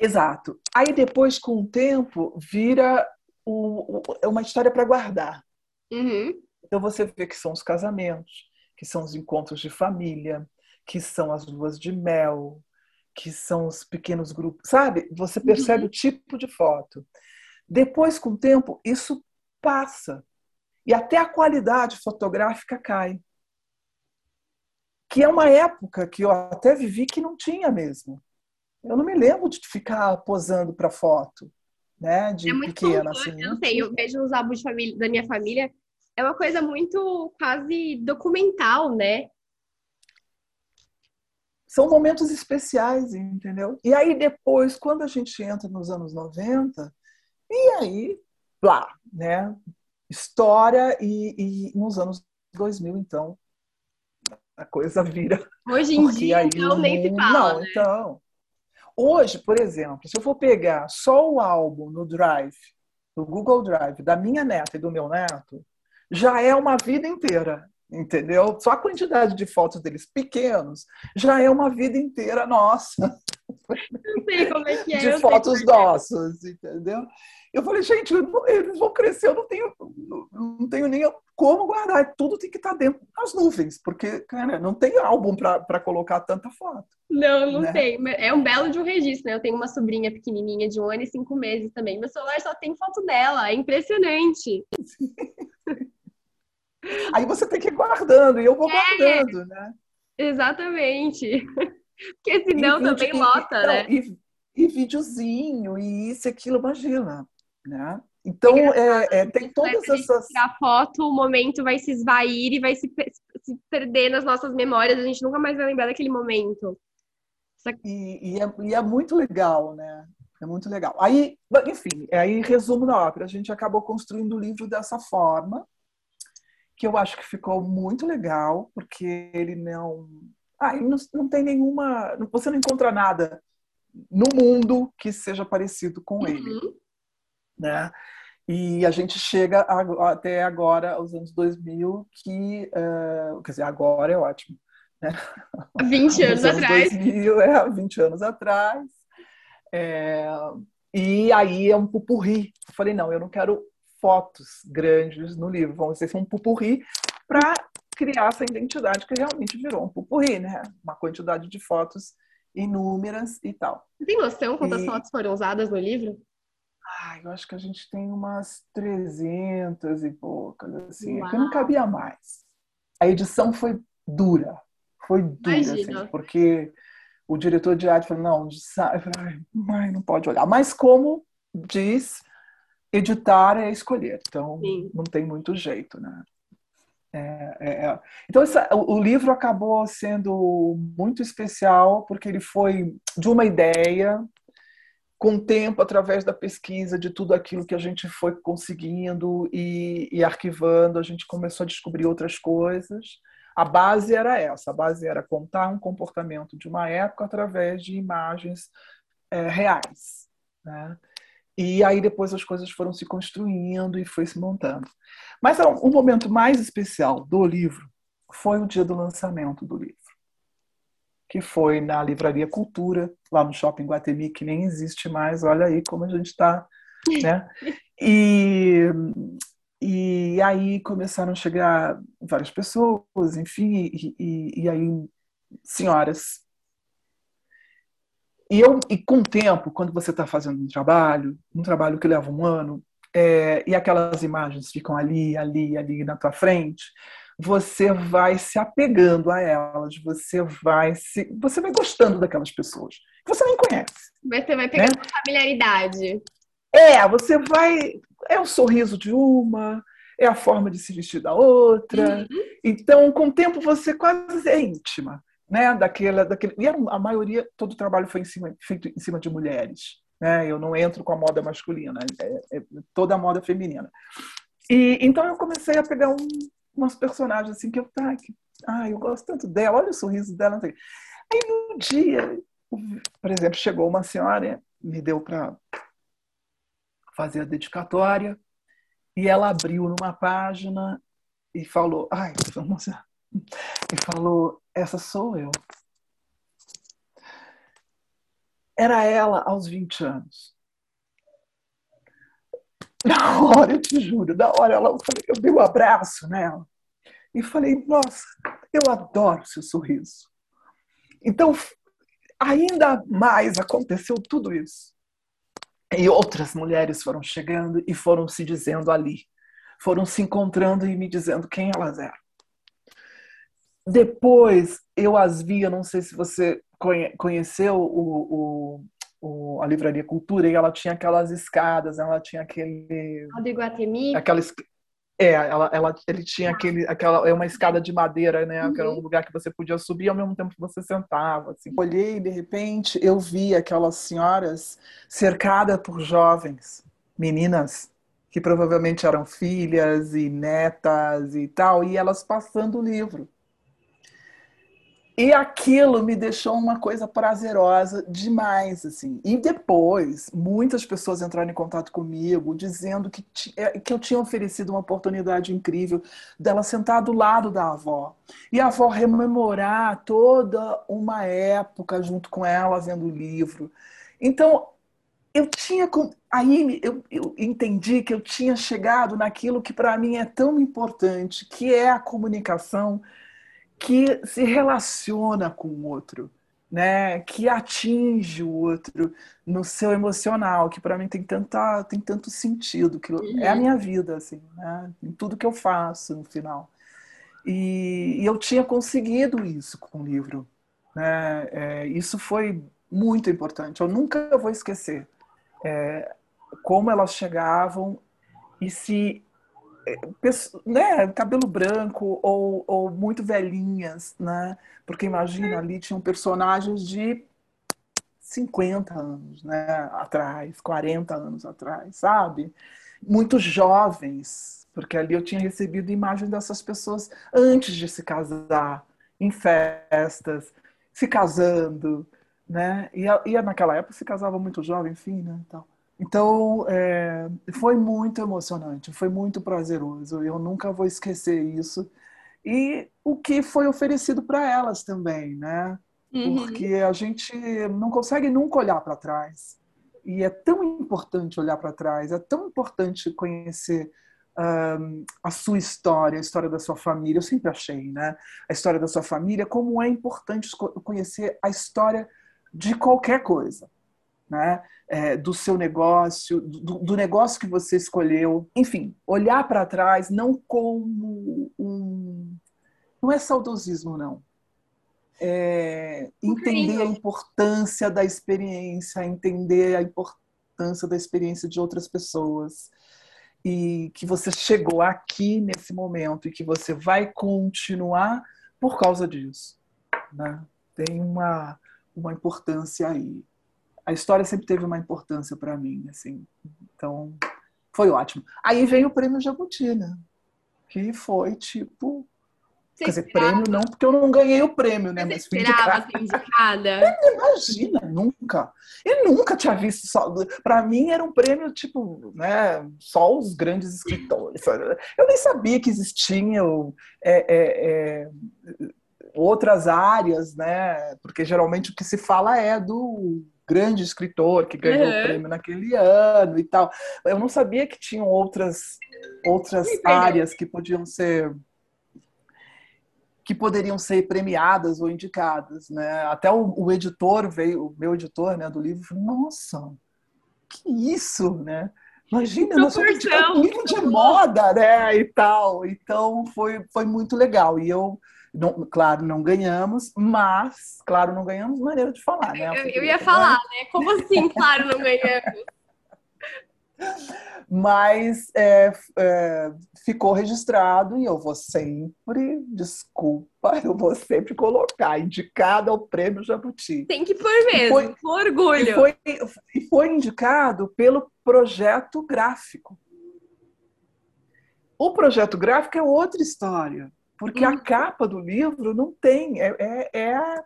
Exato. Aí depois, com o tempo, vira o, o, é uma história para guardar. Uhum. Então você vê que são os casamentos, que são os encontros de família, que são as luas de mel, que são os pequenos grupos, sabe? Você percebe uhum. o tipo de foto. Depois, com o tempo, isso passa. E até a qualidade fotográfica cai. Que é uma época que eu até vivi que não tinha mesmo. Eu não me lembro de ficar posando para foto, né? De é pequena, assim. Eu não sei, eu vejo os álbuns da minha família, é uma coisa muito quase documental, né? São momentos especiais, entendeu? E aí depois, quando a gente entra nos anos 90, e aí, lá, né? História e, e nos anos 2000, então, a coisa vira. Hoje em dia, aí, então, nem se fala, Não, né? então... Hoje, por exemplo, se eu for pegar só o álbum no Drive, no Google Drive, da minha neta e do meu neto, já é uma vida inteira, entendeu? Só a quantidade de fotos deles pequenos já é uma vida inteira nossa. Não sei como é que é. De fotos nossas, entendeu? Eu falei, gente, eles vão crescer, eu não tenho, não tenho nem como guardar. Tudo tem que estar dentro das nuvens, porque, cara, não tem álbum para colocar tanta foto. Não, não né? tem. É um belo de um registro, né? Eu tenho uma sobrinha pequenininha de um ano e cinco meses também. Meu celular só tem foto dela, é impressionante. Aí você tem que ir guardando, e eu vou é, guardando, né? Exatamente. Porque senão vídeo, também lota, né? E, e videozinho, e isso e aquilo, imagina, né? Então, é, é, tem todas essas. A foto, o momento vai se esvair e vai se, se, perder nas nossas memórias, a gente nunca mais vai lembrar daquele momento. E, e, é, e é muito legal, né? É muito legal. Aí, enfim, aí resumo da ópera. A gente acabou construindo o livro dessa forma, que eu acho que ficou muito legal, porque ele não. Ah, ele não, não tem nenhuma. Você não encontra nada no mundo que seja parecido com uhum. ele. Né? E a gente chega a, até agora, aos anos 2000, que. Uh, quer dizer, agora é ótimo. Né? 20 anos, anos atrás. 2000, é, 20 anos atrás. É, e aí é um pupurri. Eu falei, não, eu não quero fotos grandes no livro, vão ser um pupurri para criar essa identidade que realmente virou um pupurri, né? Uma quantidade de fotos inúmeras e tal. Você tem noção quantas e... fotos foram usadas no livro? Ah, eu acho que a gente tem umas 300 e poucas, assim, Uau. que não cabia mais. A edição foi dura, foi dura, assim, porque o diretor de arte falou, não, falei, mãe, não pode olhar. Mas como diz editar é escolher, então Sim. não tem muito jeito, né? É, é, é. Então essa, o, o, livro acabou sendo muito especial porque ele foi de uma ideia com o tempo através da pesquisa de tudo aquilo que a gente foi conseguindo e, e arquivando a gente começou a descobrir outras coisas a base era essa a base era contar um comportamento de uma época através de imagens é, reais né? E aí depois as coisas foram se construindo e foi se montando. Mas o momento mais especial do livro foi o dia do lançamento do livro, que foi na Livraria Cultura, lá no Shopping Guatemi, que nem existe mais. Olha aí como a gente está, né? E, e aí começaram a chegar várias pessoas, enfim, e, e, e aí senhoras e, eu, e com o tempo, quando você está fazendo um trabalho, um trabalho que leva um ano, é, e aquelas imagens ficam ali, ali, ali na tua frente, você vai se apegando a elas, você vai se, você vai gostando daquelas pessoas que você nem conhece. Você vai pegando né? familiaridade. É, você vai é o sorriso de uma, é a forma de se vestir da outra. Uhum. Então, com o tempo, você quase é íntima, né? Daquela, daquele... E a maioria, todo o trabalho foi em cima, feito em cima de mulheres. Né? Eu não entro com a moda masculina, é, é toda a moda feminina. E então eu comecei a pegar um, umas personagens assim que eu, tá, que, ah, eu gosto tanto dela, olha o sorriso dela. Aí no dia, por exemplo, chegou uma senhora, me deu para fazer a dedicatória, e ela abriu numa página e falou, ai, e falou, essa sou eu. Era ela aos 20 anos. Na hora, eu te juro, na hora ela, eu dei um abraço nela e falei, nossa, eu adoro seu sorriso. Então, ainda mais aconteceu tudo isso. E outras mulheres foram chegando e foram se dizendo ali, foram se encontrando e me dizendo quem elas eram. Depois eu as via, não sei se você conheceu o, o, o, a Livraria Cultura, e ela tinha aquelas escadas, ela tinha aquele. A do Iguatemi? Aquela, é, ela, ela, ele tinha aquele, aquela, é uma escada de madeira, né? Uhum. Que era um uhum. lugar que você podia subir ao mesmo tempo que você sentava. Assim. Olhei e de repente eu vi aquelas senhoras cercadas por jovens, meninas que provavelmente eram filhas e netas e tal, e elas passando o livro. E aquilo me deixou uma coisa prazerosa demais, assim. E depois, muitas pessoas entraram em contato comigo, dizendo que, é, que eu tinha oferecido uma oportunidade incrível dela sentar do lado da avó. E a avó rememorar toda uma época junto com ela, vendo o livro. Então, eu tinha... Aí eu, eu entendi que eu tinha chegado naquilo que para mim é tão importante, que é a comunicação que se relaciona com o outro, né? Que atinge o outro no seu emocional, que para mim tem tanta tem tanto sentido, que uhum. é a minha vida assim, né? Em tudo que eu faço no final. E, e eu tinha conseguido isso com o livro, né? É, isso foi muito importante. Eu nunca vou esquecer é, como elas chegavam e se né, cabelo branco ou, ou muito velhinhas, né? Porque imagina, ali tinham personagens de 50 anos né, atrás, 40 anos atrás, sabe? Muito jovens, porque ali eu tinha recebido imagens dessas pessoas antes de se casar, em festas, se casando, né? E, e naquela época se casava muito jovem, enfim, né? Então, então, é, foi muito emocionante, foi muito prazeroso. Eu nunca vou esquecer isso. E o que foi oferecido para elas também, né? Uhum. Porque a gente não consegue nunca olhar para trás. E é tão importante olhar para trás, é tão importante conhecer um, a sua história, a história da sua família. Eu sempre achei, né? A história da sua família, como é importante conhecer a história de qualquer coisa né? É, do seu negócio, do, do, negócio que você escolheu. Enfim, olhar para trás não como um. Não é saudosismo, não. É entender a importância da experiência, entender a importância da experiência de outras pessoas. E que você chegou aqui nesse momento e que você vai continuar por causa disso. Né? Tem uma, uma importância aí a história sempre teve uma importância para mim, assim. Então, foi ótimo. Aí veio o prêmio Jabuti, né? Que foi tipo. Você quer dizer, esperava? prêmio não, porque eu não ganhei o prêmio, né? Você mas esperava ser indicada? Imagina, nunca. Eu nunca tinha visto só. Para mim era um prêmio tipo, né? Só os grandes escritores. Eu nem sabia que existiam é, é, é, outras áreas, né? Porque geralmente o que se fala é do grande escritor que ganhou uhum. o prêmio naquele ano e tal. Eu não sabia que tinham outras outras áreas que podiam ser que poderiam ser premiadas ou indicadas, né? Até o, o editor veio, o meu editor, né, do livro, falou, nossa, que isso, né? Imagina, nós somos um livro de moda, né, e tal. Então foi foi muito legal e eu não, claro, não ganhamos, mas, claro, não ganhamos maneira de falar, né? Eu, eu ia falar, né? Como assim, claro, não ganhamos? Mas é, é, ficou registrado e eu vou sempre, desculpa, eu vou sempre colocar, indicado ao prêmio Jabuti. Tem que pôr mesmo, foi, com orgulho. E foi, e foi indicado pelo projeto gráfico. O projeto gráfico é outra história, porque a capa do livro não tem, é, é, é a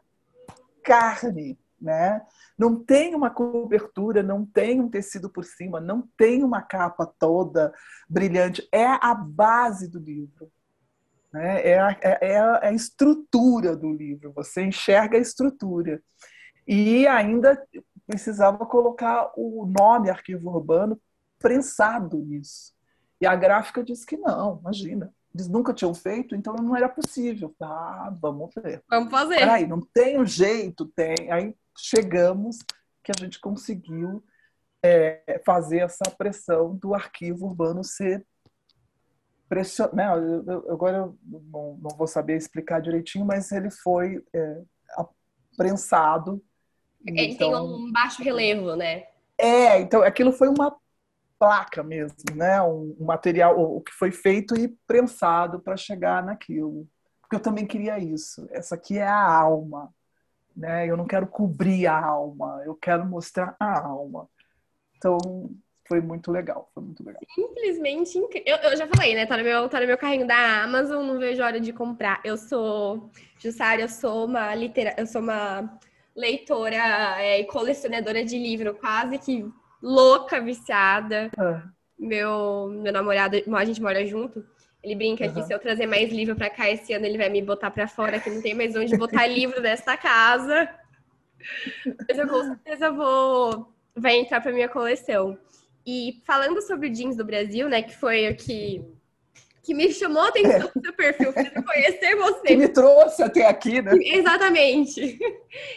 carne né? Não tem uma cobertura, não tem um tecido por cima, não tem uma capa toda brilhante. É a base do livro. Né? É, a, é, é a estrutura do livro. Você enxerga a estrutura. E ainda precisava colocar o nome arquivo urbano prensado nisso. E a gráfica disse que não, imagina. Eles nunca tinham feito, então não era possível. Ah, vamos ver. Vamos fazer. Peraí, não tem um jeito, tem. Aí chegamos que a gente conseguiu é, fazer essa pressão do arquivo urbano ser pressionado. Né? Agora eu não, não, vou saber explicar direitinho, mas ele foi é, prensado. Ele então, tem um baixo relevo, né? É, então aquilo foi uma placa mesmo, né? Um, um material, o que foi feito e prensado para chegar naquilo. Porque eu também queria isso. Essa aqui é a alma né? Eu não quero cobrir a alma, eu quero mostrar a alma. Então, foi muito legal, foi muito legal. Simplesmente incrível. Eu, eu, já falei, né? Tá no, meu, tá no meu carrinho da Amazon, não vejo hora de comprar. Eu sou, Jussara, eu sou uma litera... eu sou uma leitora é, e colecionadora de livro, quase que louca, viciada. Ah. Meu, meu namorado, a gente mora junto. Ele brinca uhum. que se eu trazer mais livro para cá esse ano, ele vai me botar para fora, que não tem mais onde botar livro nesta casa. Mas eu com certeza vou vai entrar para minha coleção. E falando sobre o jeans do Brasil, né, que foi o que que me chamou a atenção é. seu perfil, para conhecer você. Que me trouxe até aqui, né? Exatamente.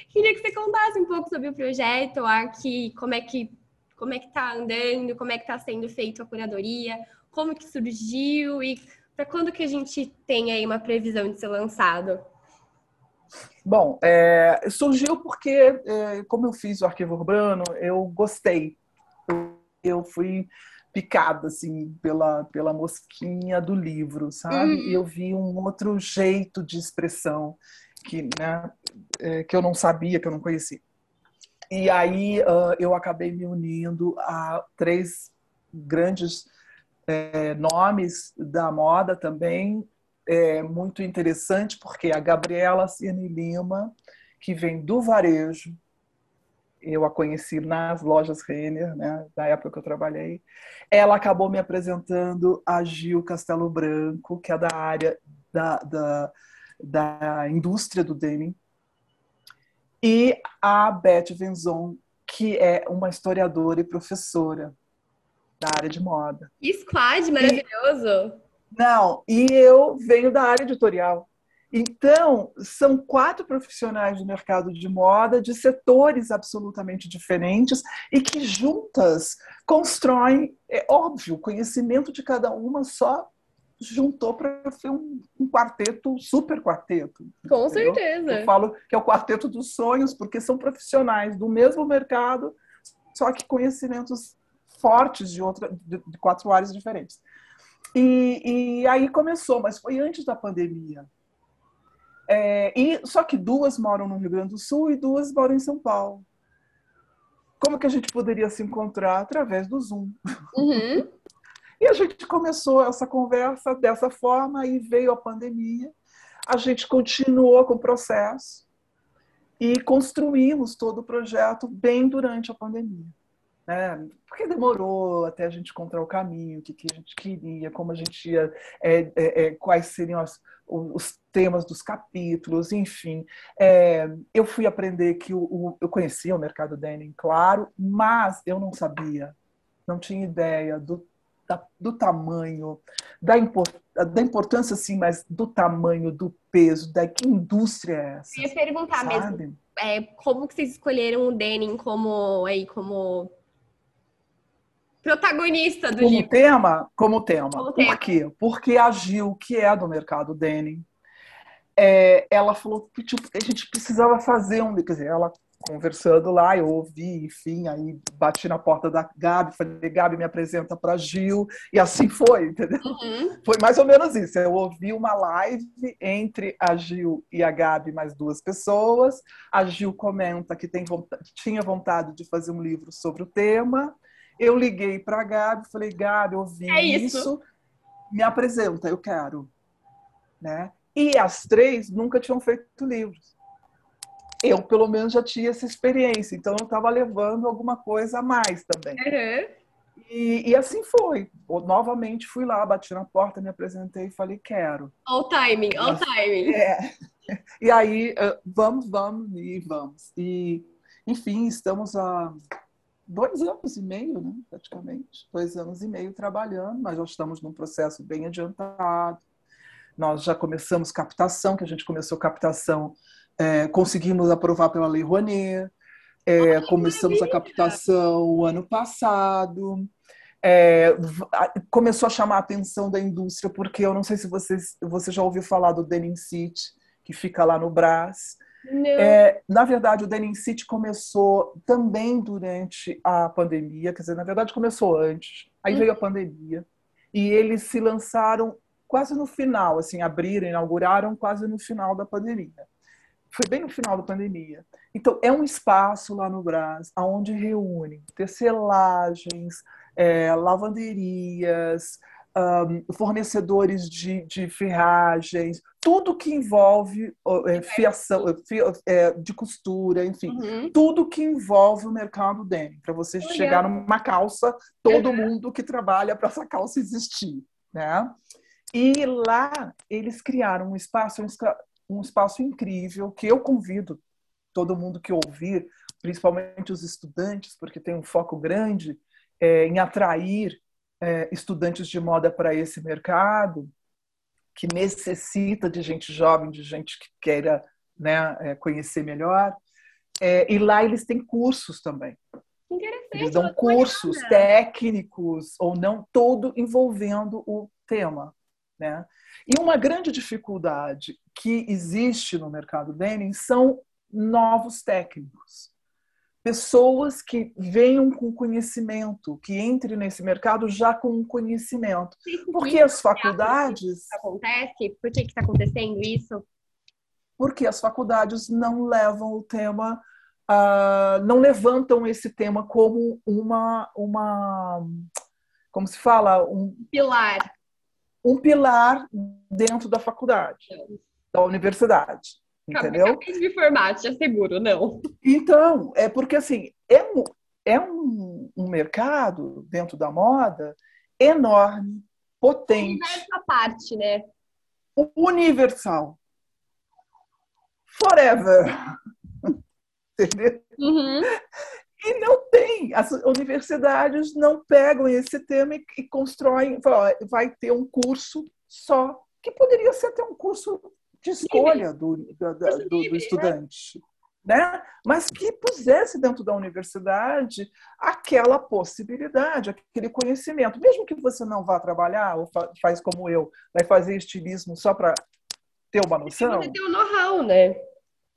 Queria que você contasse um pouco sobre o projeto, aqui, como é que como é que tá andando, como é que tá sendo feito a curadoria, como que surgiu e para quando que a gente tem aí uma previsão de ser lançado? Bom, é, surgiu porque, é, como eu fiz o arquivo urbano, eu gostei. Eu, eu fui picada assim pela pela mosquinha do livro, sabe? Uhum. E eu vi um outro jeito de expressão que, né, é, que eu não sabia, que eu não conhecia. E aí uh, eu acabei me unindo a três grandes é, nomes da moda também é muito interessante, porque a Gabriela Cirne Lima, que vem do varejo, eu a conheci nas lojas Renner, né, na época que eu trabalhei. Ela acabou me apresentando a Gil Castelo Branco, que é da área da, da, da indústria do denim, e a Beth Venzon, que é uma historiadora e professora da área de moda. Que squad maravilhoso! E, não, e eu venho da área editorial. Então, são quatro profissionais do mercado de moda de setores absolutamente diferentes e que juntas constroem, é óbvio, o conhecimento de cada uma só juntou para ser um, um, quarteto, super quarteto. Com entendeu? certeza. Eu falo que é o quarteto dos sonhos, porque são profissionais do mesmo mercado, só que conhecimentos fortes de, outra, de, de quatro áreas diferentes. E, e, aí começou, mas foi antes da pandemia. É, e Só que duas moram no Rio Grande do Sul e duas moram em São Paulo. Como que a gente poderia se encontrar? Através do Zoom. Uhum. E a gente começou essa conversa dessa forma, e veio a pandemia. A gente continuou com o processo e construímos todo o projeto bem durante a pandemia né? Porque demorou até a gente encontrar o caminho, o que, que a gente queria, como a gente ia, é, é, é, quais seriam as, os temas dos capítulos, enfim. É, eu fui aprender que o, o, eu conhecia o mercado denim, claro, mas eu não sabia, não tinha ideia do, da, do tamanho, da, import, da importância, sim, mas do tamanho, do peso, da que indústria é essa. Eu ia perguntar sabe? mesmo. É, como que vocês escolheram o denim como aí como protagonista do como livro. Tema, como tema. Como Por tema. quê? Porque a Gil, que é do mercado denim, é, ela falou que tipo, a gente precisava fazer um, quer dizer, ela conversando lá, eu ouvi, enfim, aí bati na porta da Gabi, falei, Gabi, me apresenta para Gil, e assim foi, entendeu? Uhum. Foi mais ou menos isso. Eu ouvi uma live entre a Gil e a Gabi, mais duas pessoas. A Gil comenta que tem vontade, tinha vontade de fazer um livro sobre o tema. Eu liguei para a Gabi, falei, Gabi, eu ouvi é isso. isso, me apresenta, eu quero. Né? E as três nunca tinham feito livros eu pelo menos já tinha essa experiência, então eu estava levando alguma coisa a mais também. Uhum. E, e, assim foi. Eu, novamente fui lá, bati na porta, me apresentei e falei, quero. All timing, all timing. É. E aí, vamos, vamos e vamos. E, enfim, estamos há dois anos e meio, né, praticamente. Dois anos e meio trabalhando, mas já estamos num processo bem adiantado. Nós já começamos captação, que a gente começou captação é, conseguimos aprovar pela Lei Rouanet, é, começamos a captação o ano passado, é, começou a chamar a atenção da indústria, porque eu não sei se vocês, você já ouviu falar do Denim City, que fica lá no Brás. É, na verdade, o Denim City começou também durante a pandemia, quer dizer, na verdade começou antes, aí uhum. veio a pandemia, e eles se lançaram quase no final, assim, abriram, inauguraram quase no final da pandemia foi bem no final da pandemia. Então, é um espaço lá no Brás, onde reúne tecelagens, é, lavanderias, um, fornecedores de, de, ferragens, tudo que envolve é, fiação, é, de costura, enfim, uhum. tudo que envolve o mercado denim, para você Legal. chegar numa calça, todo uhum. mundo que trabalha para essa calça existir, né? E lá eles criaram um espaço, um espaço incrível que eu convido todo mundo que ouvir, principalmente os estudantes, porque tem um foco grande é, em atrair é, estudantes de moda para esse mercado, que necessita de gente jovem, de gente que queira né, é, conhecer melhor. É, e lá eles têm cursos também. Eles dão cursos técnicos ou não, todo envolvendo o tema. Né? E uma grande dificuldade que existe no mercado denim são novos técnicos. Pessoas que venham com conhecimento, que entrem nesse mercado já com conhecimento. Porque as faculdades. Acontece? Por que está acontecendo isso? Porque as faculdades não levam o tema, uh, não levantam esse tema como uma, uma como se fala? Um pilar um pilar dentro da faculdade, da universidade. Entendeu? Acabei de me formar, te asseguro, não. Então, é porque assim, é um, é um, um mercado dentro da moda enorme, potente. Essa parte, né? Universal. Forever. Entendeu? Uhum. E não tem, as universidades não pegam esse tema e, e constroem, vai ter um curso só, que poderia ser até um curso de escolha do, do, do, do né? estudante. Né? Mas que pusesse dentro da universidade aquela possibilidade, aquele conhecimento. Mesmo que você não vá trabalhar, ou faz como eu, vai fazer estilismo só para ter uma noção. Você tem o um know-how, né?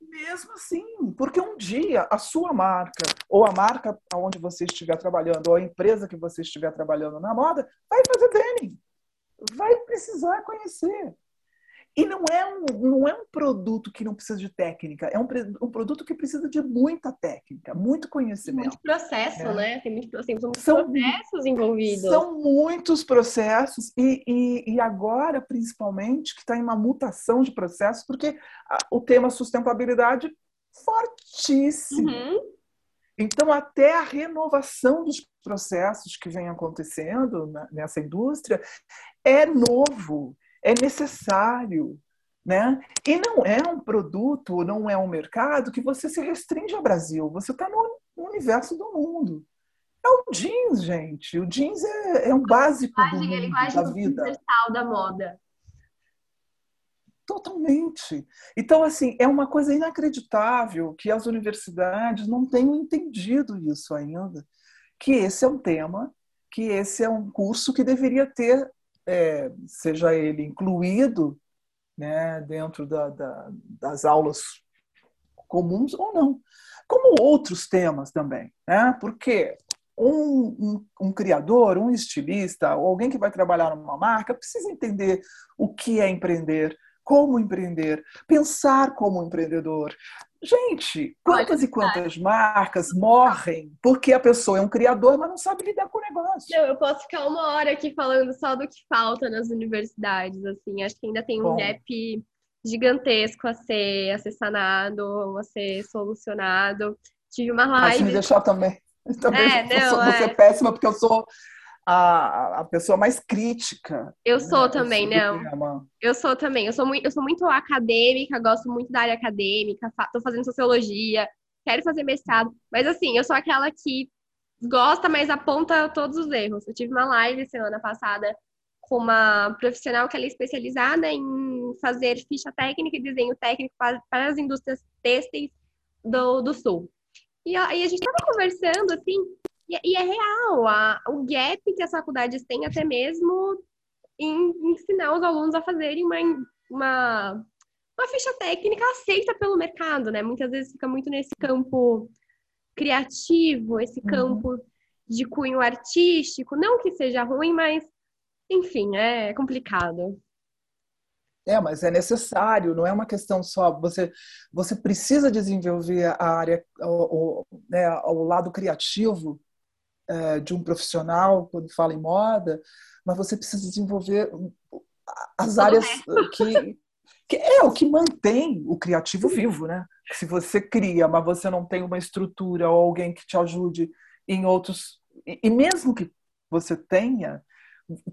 Mesmo assim, porque um dia a sua marca, ou a marca onde você estiver trabalhando, ou a empresa que você estiver trabalhando na moda, vai fazer denim. Vai precisar conhecer. E não é um, não é um produto que não precisa de técnica, é um, um produto que precisa de muita técnica, muito conhecimento. Muito processo, é. né? Tem muitos, tem muitos são, processos envolvidos. São muitos processos, e, e, e agora, principalmente, que está em uma mutação de processos, porque a, o tema sustentabilidade fortíssimo. Uhum. Então, até a renovação dos processos que vem acontecendo nessa indústria é novo é necessário. Né? E não é um produto, não é um mercado que você se restringe ao Brasil. Você está no universo do mundo. É o jeans, gente. O jeans é, é um básico do mundo, da vida. universal da moda. Totalmente. Então, assim, é uma coisa inacreditável que as universidades não tenham entendido isso ainda, que esse é um tema, que esse é um curso que deveria ter é, seja ele incluído né, dentro da, da, das aulas comuns ou não. Como outros temas também, né? Porque um, um, um, criador, um estilista, ou alguém que vai trabalhar numa marca, precisa entender o que é empreender, como empreender, pensar como empreendedor. Gente, quantas e quantas marcas morrem porque a pessoa é um criador, mas não sabe lidar com o negócio? Não, eu posso ficar uma hora aqui falando só do que falta nas universidades, assim. Acho que ainda tem um Bom. gap gigantesco a ser, a ser sanado, a ser solucionado. Tive uma live. Pode me deixar também. também é, não, sou, é... péssima porque eu sou a, a pessoa mais crítica. Eu né, sou também, não. Eu sou também. Eu sou, muito, eu sou muito acadêmica, gosto muito da área acadêmica, tô fazendo sociologia, quero fazer mestrado. Mas assim, eu sou aquela que gosta, mas aponta todos os erros. Eu tive uma live semana passada com uma profissional que ela é especializada em fazer ficha técnica e desenho técnico para, para as indústrias têxteis do, do Sul. E, e a gente estava conversando, assim, e, e é real, a, o gap que as faculdades têm até mesmo em ensinar os alunos a fazerem uma, uma, uma ficha técnica aceita pelo mercado, né? Muitas vezes fica muito nesse campo criativo, esse uhum. campo uhum. de cunho artístico. Não que seja ruim, mas, enfim, é complicado. É, mas é necessário, não é uma questão só. Você, você precisa desenvolver a área, o, o, né, o lado criativo de um profissional quando fala em moda, mas você precisa desenvolver as áreas que, que é o que mantém o criativo vivo, né? Se você cria, mas você não tem uma estrutura ou alguém que te ajude em outros e, e mesmo que você tenha,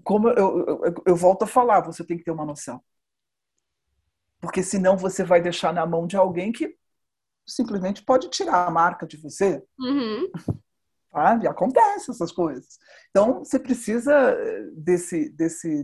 como eu, eu, eu volto a falar, você tem que ter uma noção porque senão você vai deixar na mão de alguém que simplesmente pode tirar a marca de você. Uhum. Sabe? Acontece essas coisas. Então, você precisa eh, desse, desse,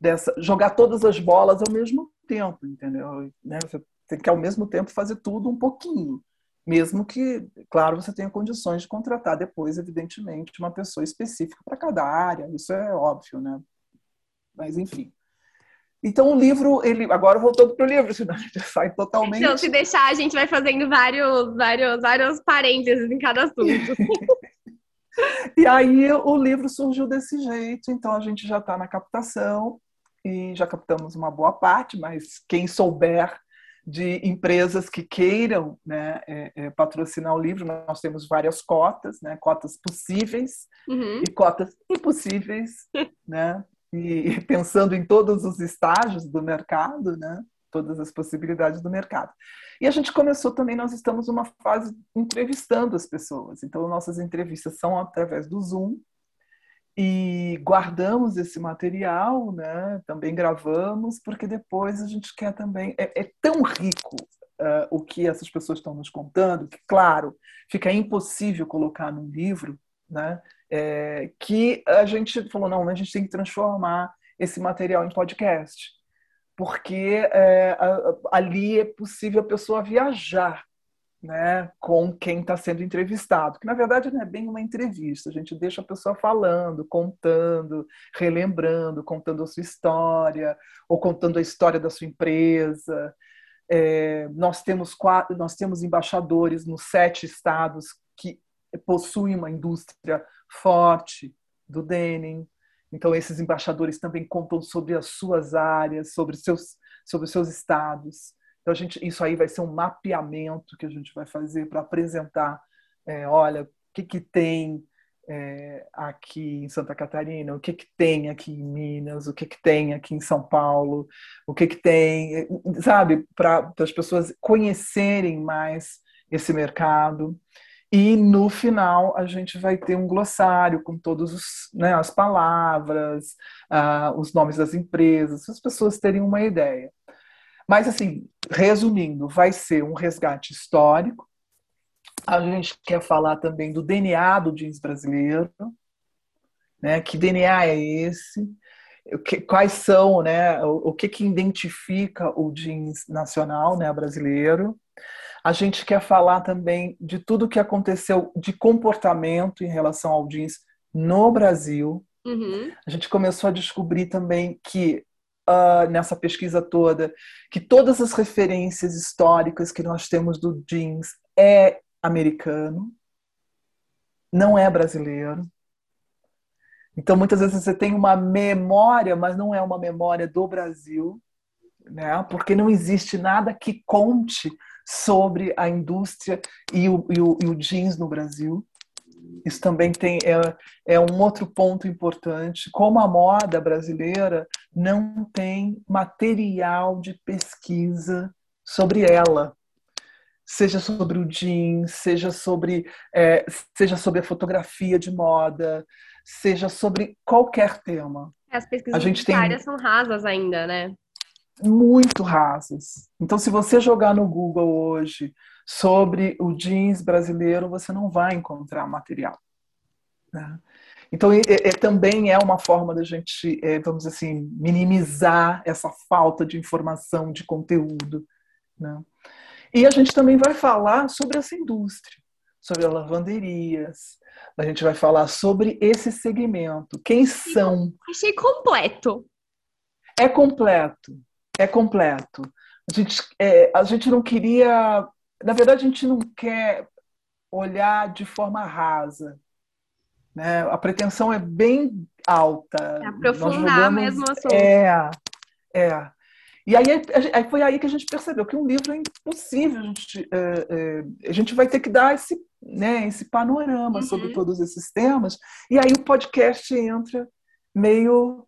dessa, jogar todas as bolas ao mesmo tempo, entendeu? Né? Você tem que, ao mesmo tempo, fazer tudo um pouquinho. Mesmo que, claro, você tenha condições de contratar depois, evidentemente, uma pessoa específica para cada área. Isso é óbvio, né? Mas, enfim. Então o livro, ele agora voltando para o livro, senão a gente sai totalmente. Então, se deixar, a gente vai fazendo vários, vários, vários parênteses em cada assunto. e aí o livro surgiu desse jeito, então a gente já está na captação e já captamos uma boa parte, mas quem souber de empresas que queiram né, é, é, patrocinar o livro, nós temos várias cotas, né, cotas possíveis uhum. e cotas impossíveis, né? E pensando em todos os estágios do mercado, né? todas as possibilidades do mercado. E a gente começou também, nós estamos numa fase entrevistando as pessoas. Então, nossas entrevistas são através do Zoom e guardamos esse material, né? também gravamos, porque depois a gente quer também. É, é tão rico uh, o que essas pessoas estão nos contando, que, claro, fica impossível colocar num livro, né? É, que a gente falou, não, a gente tem que transformar esse material em podcast, porque é, ali é possível a pessoa viajar né, com quem está sendo entrevistado, que na verdade não é bem uma entrevista, a gente deixa a pessoa falando, contando, relembrando, contando a sua história, ou contando a história da sua empresa. É, nós, temos quatro, nós temos embaixadores nos sete estados que possuem uma indústria forte do denim. Então, esses embaixadores também contam sobre as suas áreas, sobre, seus, sobre seus estados. Então, a gente, isso aí vai ser um mapeamento que a gente vai fazer para apresentar, é, olha, o que, que tem é, aqui em Santa Catarina, o que, que tem aqui em Minas, o que, que tem aqui em São Paulo, o que, que tem, sabe, para as pessoas conhecerem mais esse mercado. E no final a gente vai ter um glossário com todas né, as palavras, uh, os nomes das empresas, as pessoas terem uma ideia. Mas assim, resumindo, vai ser um resgate histórico. A gente quer falar também do DNA do jeans brasileiro, né? Que DNA é esse? quais são, né? O, que que identifica o jeans nacional, né, brasileiro? A gente quer falar também de tudo que aconteceu de comportamento em relação ao jeans no Brasil. Uhum. A gente começou a descobrir também que uh, nessa pesquisa toda que todas as referências históricas que nós temos do jeans é americano, não é brasileiro. Então, muitas vezes você tem uma memória, mas não é uma memória do Brasil, né? porque não existe nada que conte sobre a indústria e o, e o, e o jeans no Brasil. Isso também tem, é, é um outro ponto importante. Como a moda brasileira não tem material de pesquisa sobre ela, seja sobre o jeans, seja sobre, é, seja sobre a fotografia de moda, seja sobre qualquer tema. As pesquisas a gente tem... são rasas ainda, né? Muito rasas. Então, se você jogar no Google hoje sobre o jeans brasileiro, você não vai encontrar material. Né? Então, é, é, também é uma forma da gente, é, vamos dizer assim, minimizar essa falta de informação, de conteúdo. Né? E a gente também vai falar sobre essa indústria, sobre as lavanderias, a gente vai falar sobre esse segmento. Quem são? Achei completo. É completo, é completo. A gente, é, a gente não queria. Na verdade, a gente não quer olhar de forma rasa. Né? A pretensão é bem alta. É aprofundar jogamos, mesmo o assunto. É, é. E aí, aí, foi aí que a gente percebeu que um livro é impossível. A gente, é, é, a gente vai ter que dar esse, né, esse panorama uhum. sobre todos esses temas. E aí o podcast entra meio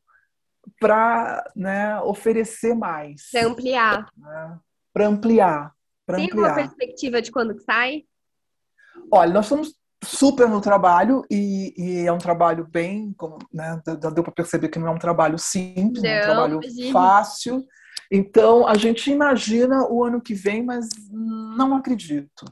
para né, oferecer mais. Para ampliar. Né? Para ampliar. Pra Tem ampliar. uma perspectiva de quando que sai? Olha, nós estamos super no trabalho e, e é um trabalho bem, como, né, deu para perceber que não é um trabalho simples, não, é um trabalho imagine. fácil. Então a gente imagina o ano que vem, mas não acredito.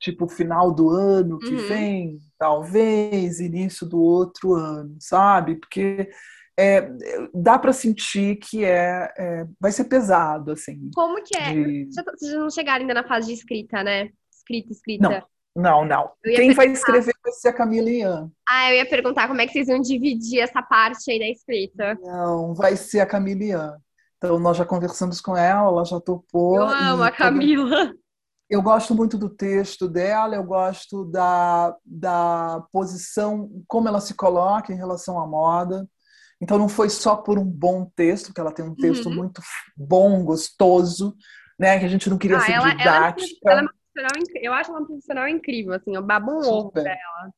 Tipo, final do ano que uhum. vem, talvez, início do outro ano, sabe? Porque é, dá para sentir que é, é, vai ser pesado, assim. Como que é? De... Vocês não chegaram ainda na fase de escrita, né? Escrita, escrita. Não. Não, não. Quem perguntar... vai escrever vai ser a Camila Ian. Ah, eu ia perguntar como é que vocês iam dividir essa parte aí da escrita. Não, vai ser a Camila Ian. Então, nós já conversamos com ela, ela já topou. Eu amo a Camila. Eu gosto muito do texto dela, eu gosto da, da posição, como ela se coloca em relação à moda. Então, não foi só por um bom texto, porque ela tem um texto uhum. muito bom, gostoso, né? Que a gente não queria ah, ser ela, didática. Ela, ela é eu acho ela uma profissional incrível, assim, eu babo um ovo dela.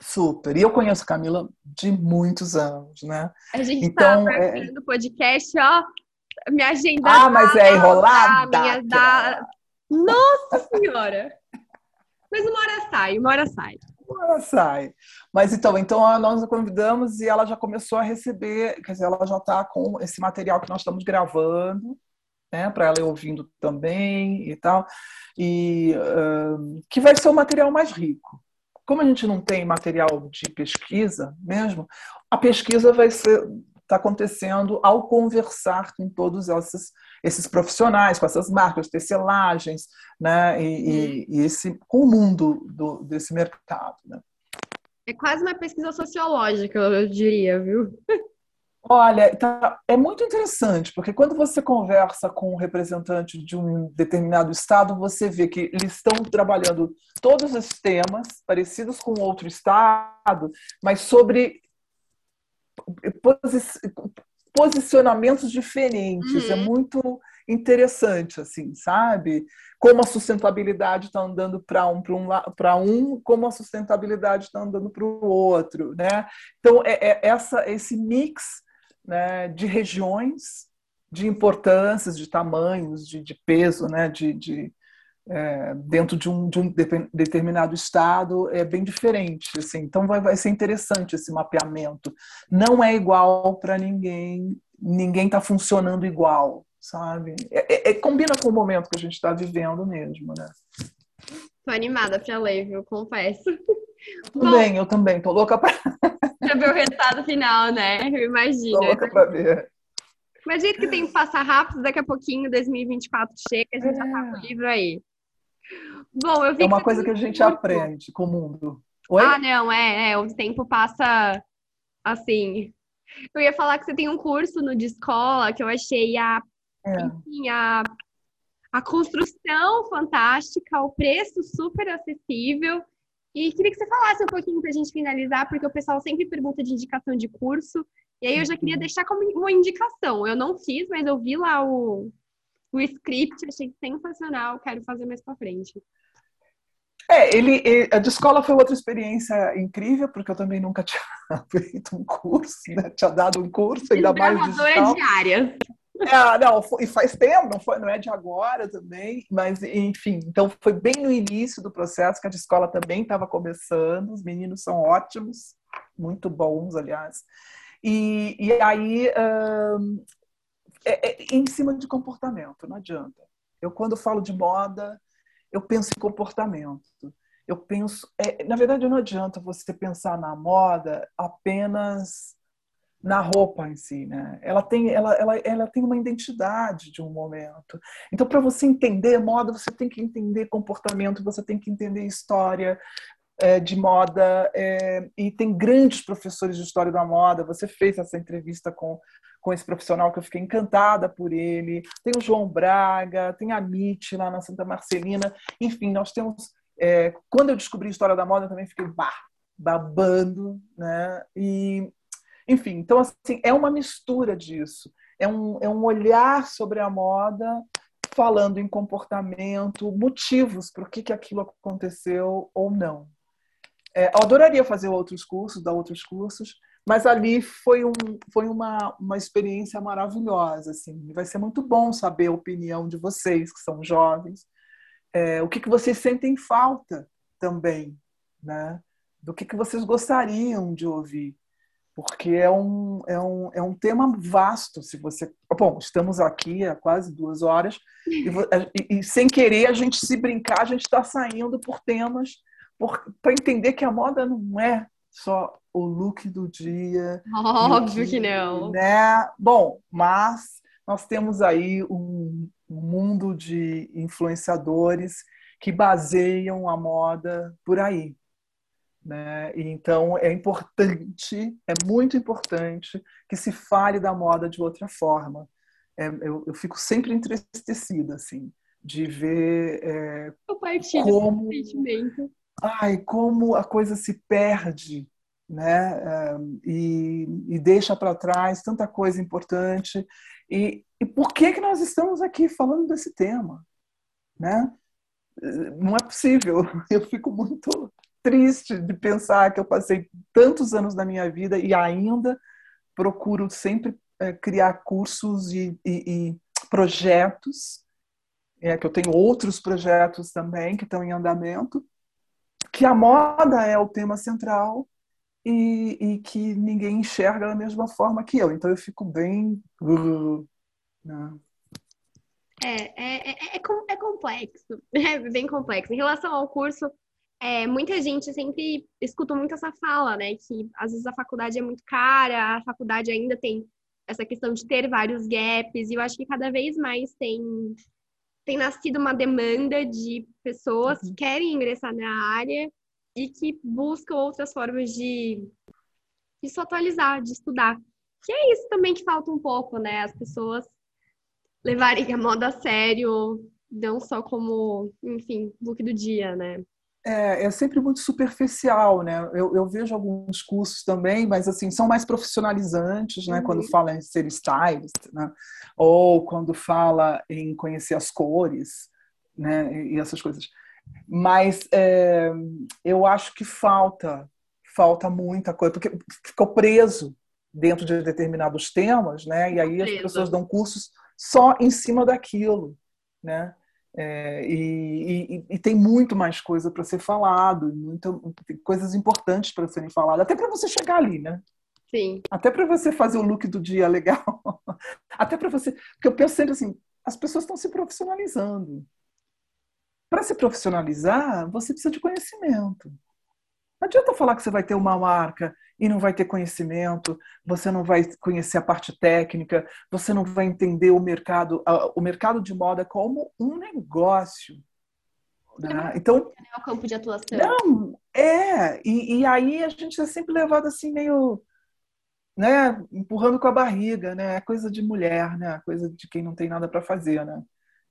Super. E eu conheço a Camila de muitos anos, né? A gente então, tá é... do podcast, ó. Minha agenda. Ah, mas é enrolada. Minha da... Nossa Senhora! Mas uma hora sai, uma hora sai. Hora sai. Mas então, então nós a convidamos e ela já começou a receber, quer dizer, ela já está com esse material que nós estamos gravando, né, para ela ir ouvindo também e tal, e que vai ser um material mais rico como a gente não tem material de pesquisa mesmo, a pesquisa vai ser está acontecendo ao conversar com todos esses, esses profissionais, com essas marcas, tecelagens, né, e, e, e esse, com o mundo do, desse mercado. Né? É quase uma pesquisa sociológica, eu diria, viu? Olha, tá, é muito interessante, porque quando você conversa com um representante de um determinado estado, você vê que eles estão trabalhando todos os temas parecidos com outro estado, mas sobre posicionamentos diferentes. É uhum. É muito interessante, assim, sabe? Como a sustentabilidade está andando para um, para um, um, como a sustentabilidade está andando para o outro, né? Então, é, é essa, esse mix né, de regiões, de importâncias, de tamanhos, de, de peso, né, de, de é, dentro de um, de um, determinado estado é bem diferente. Assim. Então vai, vai ser interessante esse mapeamento. Não é igual para ninguém, ninguém está funcionando igual, sabe? É, é, é, combina com o momento que a gente está vivendo mesmo, né? Tô animada para ler, viu? Confesso. Também, eu também, tô louca para pra ver o resultado final, né? Imagina. Tô louca pra ver. Mas jeito que tem que passar rápido, daqui a pouquinho 2024 chega, a gente é. já tá com o é. livro aí. Bom, eu vi É uma coisa que a gente aprende com o mundo. Oi? Ah, não, é, é, o tempo passa assim, Eu ia falar que você tem um curso no de escola que eu achei a, é. enfim, a, a construção fantástica, o preço super acessível. E queria que você falasse um pouquinho para a gente finalizar, porque o pessoal sempre pergunta de indicação de curso. E aí eu já queria uhum. deixar como uma indicação. Eu não fiz, mas eu vi lá o, o script, achei sensacional, quero fazer mais para frente. É, ele, ele, a de escola foi outra experiência incrível, porque eu também nunca tinha feito um curso, né? Tinha dado um curso, ainda mais digital. diária. É, não, e faz tempo, não, foi, não é de agora também, mas enfim, então foi bem no início do processo que a de escola também estava começando, os meninos são ótimos, muito bons, aliás. E, e aí, hum, é, é, em cima de comportamento, não adianta. Eu, quando falo de moda, eu penso em comportamento. Eu penso, é, na verdade, não adianta você pensar na moda apenas na roupa em si, né? Ela tem, ela, ela, ela tem uma identidade de um momento. Então, para você entender moda, você tem que entender comportamento, você tem que entender história de moda. É, e tem grandes professores de história da moda. Você fez essa entrevista com com esse profissional que eu fiquei encantada por ele. Tem o João Braga, tem a Mitch lá na Santa Marcelina. Enfim, nós temos. É, quando eu descobri a história da moda, eu também fiquei bah, babando, né? E, enfim, então assim é uma mistura disso. É um, é um olhar sobre a moda falando em comportamento, motivos para o que, que aquilo aconteceu ou não. É, adoraria fazer outros cursos, dar outros cursos, mas ali foi, um, foi uma, uma experiência maravilhosa. Assim. Vai ser muito bom saber a opinião de vocês, que são jovens, é, o que, que vocês sentem falta também, né? do que, que vocês gostariam de ouvir. Porque é um, é, um, é um tema vasto. Se você. Bom, estamos aqui há quase duas horas, e, e, e sem querer a gente se brincar, a gente está saindo por temas para entender que a moda não é só o look do dia. Óbvio que, não. Né? Bom, mas nós temos aí um, um mundo de influenciadores que baseiam a moda por aí. Né? Então é importante, é muito importante que se fale da moda de outra forma. É, eu, eu, fico sempre entristecida assim de ver é, como ai, como a coisa se perde, né? Eh, e, e deixa para trás tanta coisa importante. E, e por que que nós estamos aqui falando desse tema, né? Não é possível. Eu fico muito triste de pensar que eu passei tantos anos da minha vida e ainda procuro sempre é, criar cursos e, e, e projetos. É, que eu tenho outros projetos também que estão em andamento que a moda é o tema central e, e, que ninguém enxerga da mesma forma que eu. Então eu fico bem. Né? É, é, é, é, é complexo, é bem complexo. Em relação ao curso, é, muita gente sempre escuta muito essa fala, né? Que às vezes a faculdade é muito cara, a faculdade ainda tem essa questão de ter vários gaps, e eu acho que cada vez mais tem tem nascido uma demanda de pessoas que uhum. querem ingressar na área e que buscam outras formas de, de se atualizar, de estudar. Que é isso também que falta um pouco, né? As pessoas levarem a moda a sério, não só como, enfim, look do dia, né? É, é sempre muito superficial, né? Eu, eu, vejo alguns cursos também, mas assim são mais profissionalizantes, né? Uhum. Quando fala em ser stylist, né? Ou quando fala em conhecer as cores, né? E essas coisas. Mas é, eu acho que falta, falta muita coisa, porque ficou preso dentro de determinados temas, né? E aí as pessoas dão cursos só em cima daquilo, né? É, e, e, e, tem muito mais coisa para ser falado, coisas importantes para serem faladas, até para você chegar ali, né? Sim. Até para você fazer o look do dia legal. até para você. Porque eu penso sempre assim: as pessoas estão se profissionalizando. Para se profissionalizar, você precisa de conhecimento. Não adianta falar que você vai ter uma marca e não vai ter conhecimento, você não vai conhecer a parte técnica, você não vai entender o mercado, o mercado de moda como um negócio. Né? Então, é o campo de atuação. Não, é. E, e aí a gente é sempre levado assim meio né, empurrando com a barriga, né? É coisa de mulher, né? Coisa de quem não tem nada para fazer, né?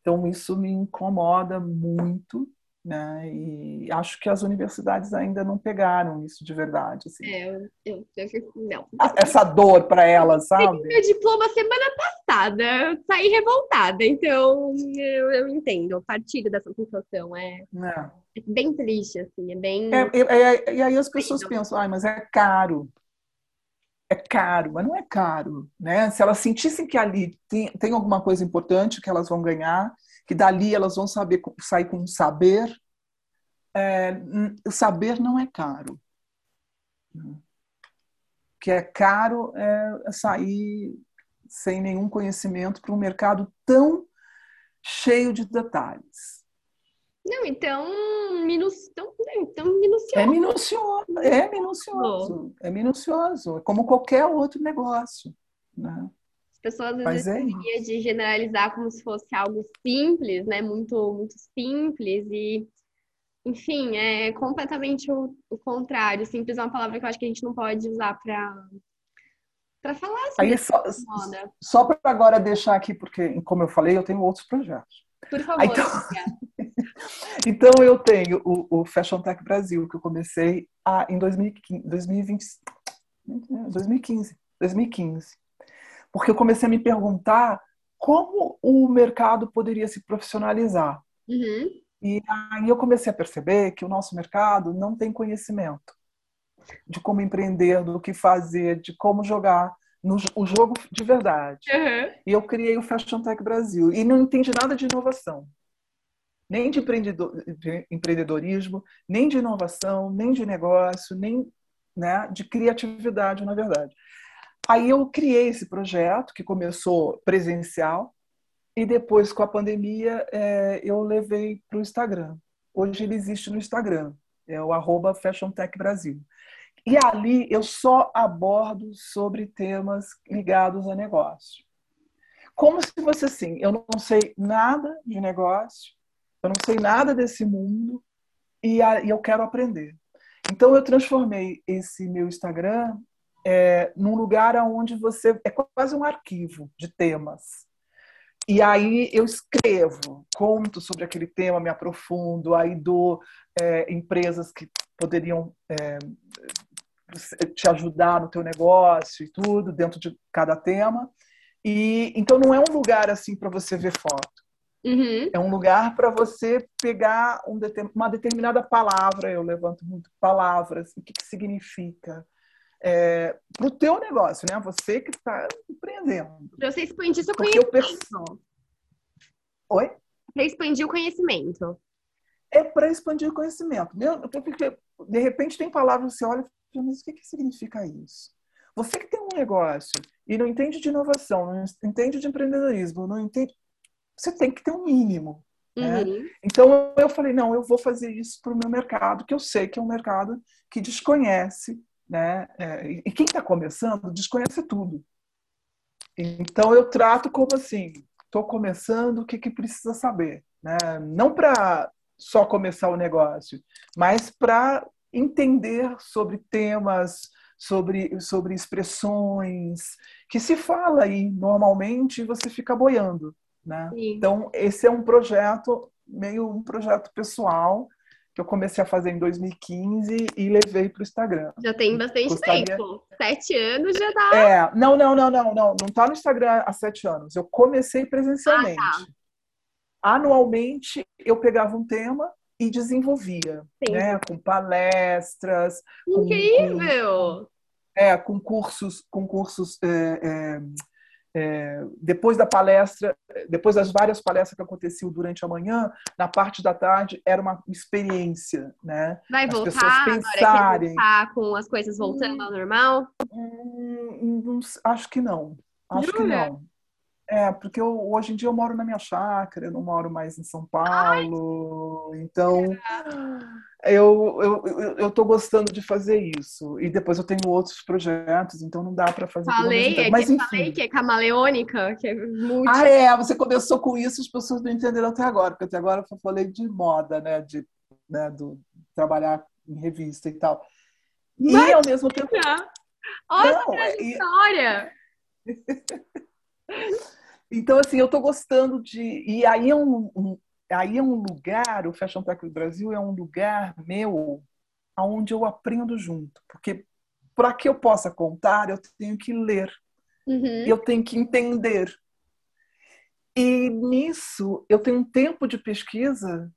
Então isso me incomoda muito, né? E acho que as universidades ainda não pegaram isso de verdade. Assim. É, eu, eu, eu não. Essa dor para elas, sabe? Eu meu diploma semana passada, eu saí revoltada, então eu, eu entendo, partilho dessa sensação. É, é. é bem triste, assim, é bem. É, é, e aí as pessoas pensam, ai, mas é caro. É caro, mas não é caro, né? Se elas sentissem que ali tem, tem alguma coisa importante que elas vão ganhar, que dali elas vão saber sair com saber. É, o saber não é caro. O que é caro é sair sem nenhum conhecimento para um mercado tão cheio de detalhes. Não, então, minus, tão, tão minucioso. É minucioso, é minucioso, é minucioso, é como qualquer outro negócio. Né? As pessoas às vezes é de generalizar como se fosse algo simples, né? Muito, muito simples e enfim, é completamente o, o, contrário. Simples é uma palavra que eu acho que a gente não pode usar para para falar sobre Aí só, moda. Só para agora deixar aqui, porque, como eu falei, eu tenho outros projetos. Por favor. Então, então eu tenho o, o, Fashion Tech Brasil, que eu comecei a, em 2015, 2020, 2015, 2015 porque eu comecei a me perguntar como o mercado poderia se profissionalizar. Uhum. E aí eu comecei a perceber que o nosso mercado não tem conhecimento de como empreender, do que fazer, de como jogar no, o jogo de verdade. Uhum. E eu criei o Fashion Tech Brasil e não entendi nada de inovação. Nem de, empreendedor, de empreendedorismo, nem de inovação, nem de negócio, nem né, de criatividade, na verdade. Aí eu criei esse projeto, que começou presencial, e depois, com a pandemia, é, eu levei para o Instagram. Hoje ele existe no Instagram, é o arroba Fashion Tech Brasil. E ali eu só abordo sobre temas ligados a negócio. Como se fosse assim, eu não sei nada de negócio, eu não sei nada desse mundo e, eu quero aprender. Então eu transformei esse meu Instagram é, num lugar onde você é quase um arquivo de temas. E aí eu escrevo, conto sobre aquele tema, me aprofundo, aí dou é, empresas que poderiam é, te ajudar no teu negócio e tudo dentro de cada tema. E então não é um lugar assim para você ver foto. Uhum. É um lugar para você pegar um, uma determinada palavra. Eu levanto muito palavras, o que, que significa, é, para o teu negócio, né? Você que está empreendendo. Para você expandir seu Porque conhecimento. Oi? Para expandir o conhecimento. É para expandir o conhecimento. Porque, de repente, tem palavras que você olha e fala, mas o que, que significa isso? Você que tem um negócio e não entende de inovação, não entende de empreendedorismo, não entende. Você tem que ter um mínimo. Né? Uhum. Então eu falei, não, eu vou fazer isso para o meu mercado, que eu sei que é um mercado que desconhece né? É, e quem está começando desconhece tudo. Então eu trato como assim, estou começando, o que, que precisa saber, né? Não para só começar o negócio, mas para entender sobre temas, sobre, sobre expressões que se fala aí normalmente e você fica boiando. Né? Então, esse é um projeto, meio um projeto pessoal, que eu comecei a fazer em 2015 e levei para o Instagram. Já tem bastante Gostaria... tempo. Sete anos já dá. É, não, não, não, não, não. Não está no Instagram há sete anos. Eu comecei presencialmente. Ah, tá. Anualmente eu pegava um tema e desenvolvia, Sim. né? Com palestras. Incrível! Com, com, é, com cursos, com cursos é, é, é, depois da palestra, depois das várias palestras que aconteciam durante a manhã, na parte da tarde era uma experiência, né? Vai as voltar pensarem... voltar com as coisas voltando hum, ao normal? Hum, hum, acho que não. Acho Jura? que não. É, porque eu, hoje em dia eu moro na minha chácara, eu não moro mais em São Paulo, Ai, então eu, eu, eu, eu tô gostando de fazer isso. E depois eu tenho outros projetos, então não dá para fazer Falei, é Mas, enfim. falei que é camaleônica, que é muito... Ah, é, você começou com isso, as pessoas não entenderam até agora, porque até agora eu falei de moda, né, de né, do, trabalhar em revista e tal. E Mas, ao mesmo tempo Olha Não, a história! então, assim, eu estou gostando de. E aí é um, um, aí é um lugar, o Fashion Tech do Brasil é um lugar meu onde eu aprendo junto. Porque para que eu possa contar, eu tenho que ler. Uhum. Eu tenho que entender. E nisso, eu tenho um tempo de pesquisa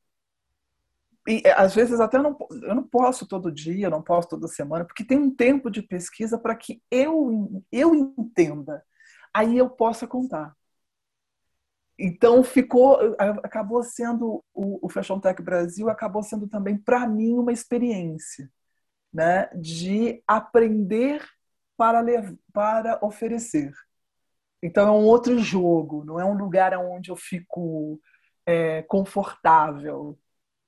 e às vezes até não, eu não posso todo dia, não posso toda semana, porque tem um tempo de pesquisa para que eu, eu entenda. Aí eu possa contar. Então ficou, acabou sendo o, Fashion Tech Brasil acabou sendo também para mim uma experiência, né, de aprender para levar, para oferecer. Então é um outro jogo, não é um lugar onde eu fico é, confortável,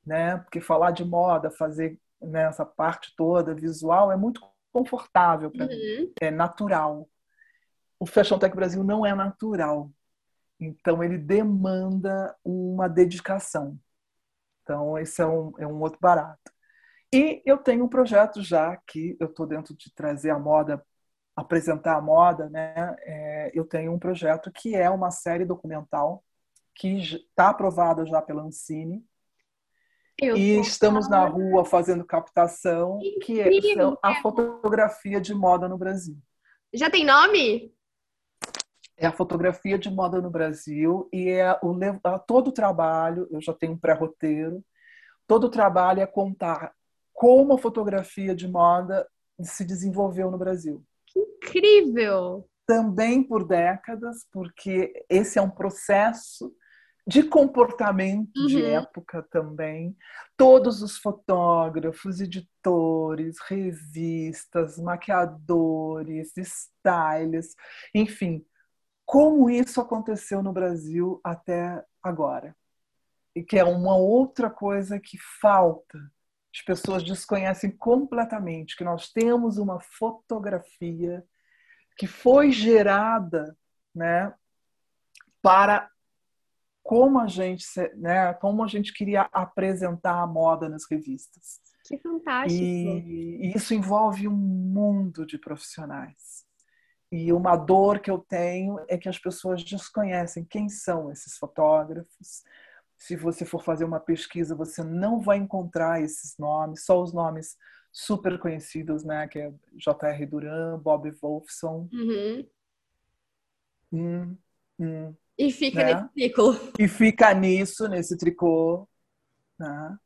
né? Porque falar de moda, fazer né, essa parte toda visual é muito confortável para uhum. mim, é natural. O Fashion Tech Brasil não é natural, então ele demanda uma dedicação. Então esse é um, é um outro barato. E eu tenho um projeto já que eu estou dentro de trazer a moda apresentar a moda, né, é, eu tenho um projeto que é uma série documental que está aprovada já pela Ancine. Eu e estamos na rua fazendo captação, que é a fotografia de moda no Brasil. Já tem nome? É a fotografia de moda no Brasil e é o todo o trabalho, eu já tenho um pré-roteiro, todo o trabalho é contar como a fotografia de moda se desenvolveu no Brasil incrível! Também por décadas, porque esse é um processo de comportamento uhum. de época também. Todos os fotógrafos, editores, revistas, maquiadores, stylists, enfim, como isso aconteceu no Brasil até agora. E que é uma outra coisa que falta as pessoas desconhecem completamente que nós temos uma fotografia que foi gerada, né, para como a gente, né, como a gente queria apresentar a moda nas revistas. Que fantástico. E isso envolve um mundo de profissionais. E uma dor que eu tenho é que as pessoas desconhecem quem são esses fotógrafos, se você for fazer uma pesquisa, você não vai encontrar esses nomes, só os nomes super conhecidos, né? Que é J.R. Duran, Bob Wolfson. Uhum. Hum, hum, e fica né? nesse ciclo. E fica nisso, nesse tricô. Né?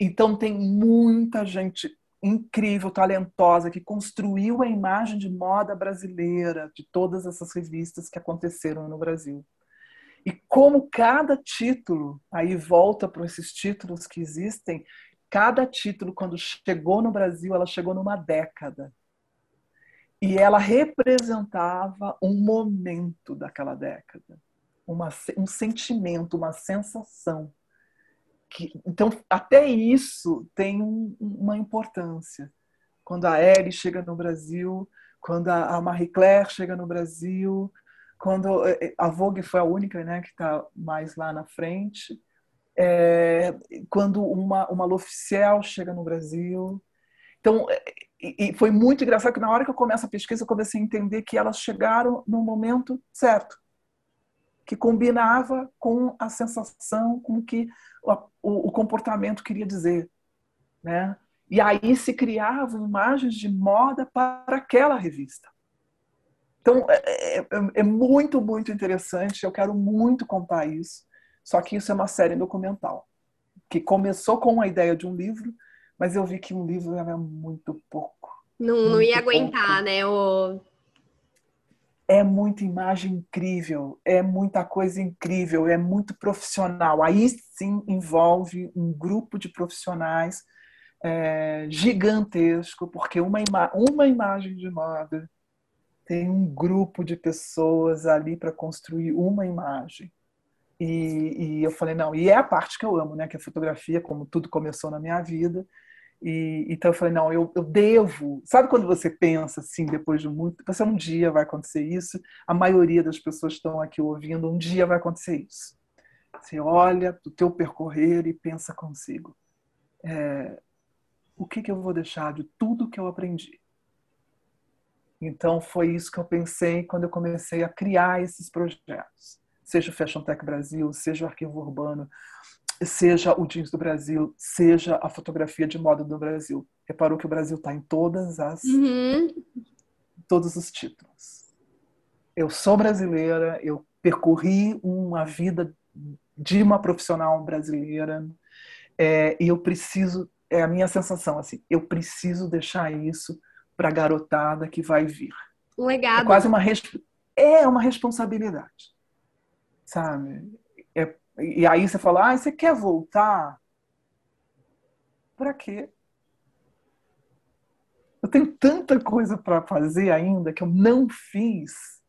Então tem muita gente incrível, talentosa, que construiu a imagem de moda brasileira, de todas essas revistas que aconteceram no Brasil. E como cada título, aí volta para esses títulos que existem, cada título, quando chegou no Brasil, ela chegou numa década. E ela representava um momento daquela década, uma, um sentimento, uma sensação. Que, então, até isso tem um, uma importância. Quando a Ellie chega no Brasil, quando a Marie Claire chega no Brasil, quando eh, eh, a Vogue foi a única né, que está mais lá na frente, é, quando uma, uma L'Officiel chega no Brasil. Então, e, e foi muito engraçado que na hora que eu começo a pesquisa, eu comecei a entender que elas chegaram no momento certo, que combinava com a sensação, com o que o, o, comportamento queria dizer. Né? E aí se criavam imagens de moda para aquela revista. Então, é, é, é, é, muito, muito interessante. Eu quero muito contar isso. Só que isso é uma série documental, que começou com a ideia de um livro, mas eu vi que um livro era muito pouco. Não, muito não ia aguentar, pouco. né? O... É muita imagem incrível, é muita coisa incrível, é muito profissional. Aí sim envolve um grupo de profissionais é, gigantesco, porque uma, ima uma imagem de moda tem um grupo de pessoas ali para construir uma imagem. E, e, eu falei, não, e é a parte que eu amo, né? Que a fotografia, como tudo começou na minha vida. E, então eu falei, não, eu, eu devo. Sabe quando você pensa assim, depois de muito. Você um dia vai acontecer isso. A maioria das pessoas estão aqui ouvindo, um dia vai acontecer isso. Você olha o teu percorrer e pensa consigo. É, o que, que eu vou deixar de tudo que eu aprendi? Então foi isso que eu pensei quando eu comecei a criar esses projetos, seja o Fashion Tech Brasil, seja o Arquivo Urbano, seja o Jeans do Brasil, seja a fotografia de moda do Brasil. Reparou que o Brasil está em todas as uhum. todos os títulos. Eu sou brasileira, eu percorri uma vida de uma profissional brasileira é, e eu preciso é a minha sensação assim, eu preciso deixar isso para a garotada que vai vir. Um legado. É quase uma é uma responsabilidade, sabe? E aí você fala, ah, você quer voltar? Para quê? Eu tenho tanta coisa para fazer ainda que eu não fiz,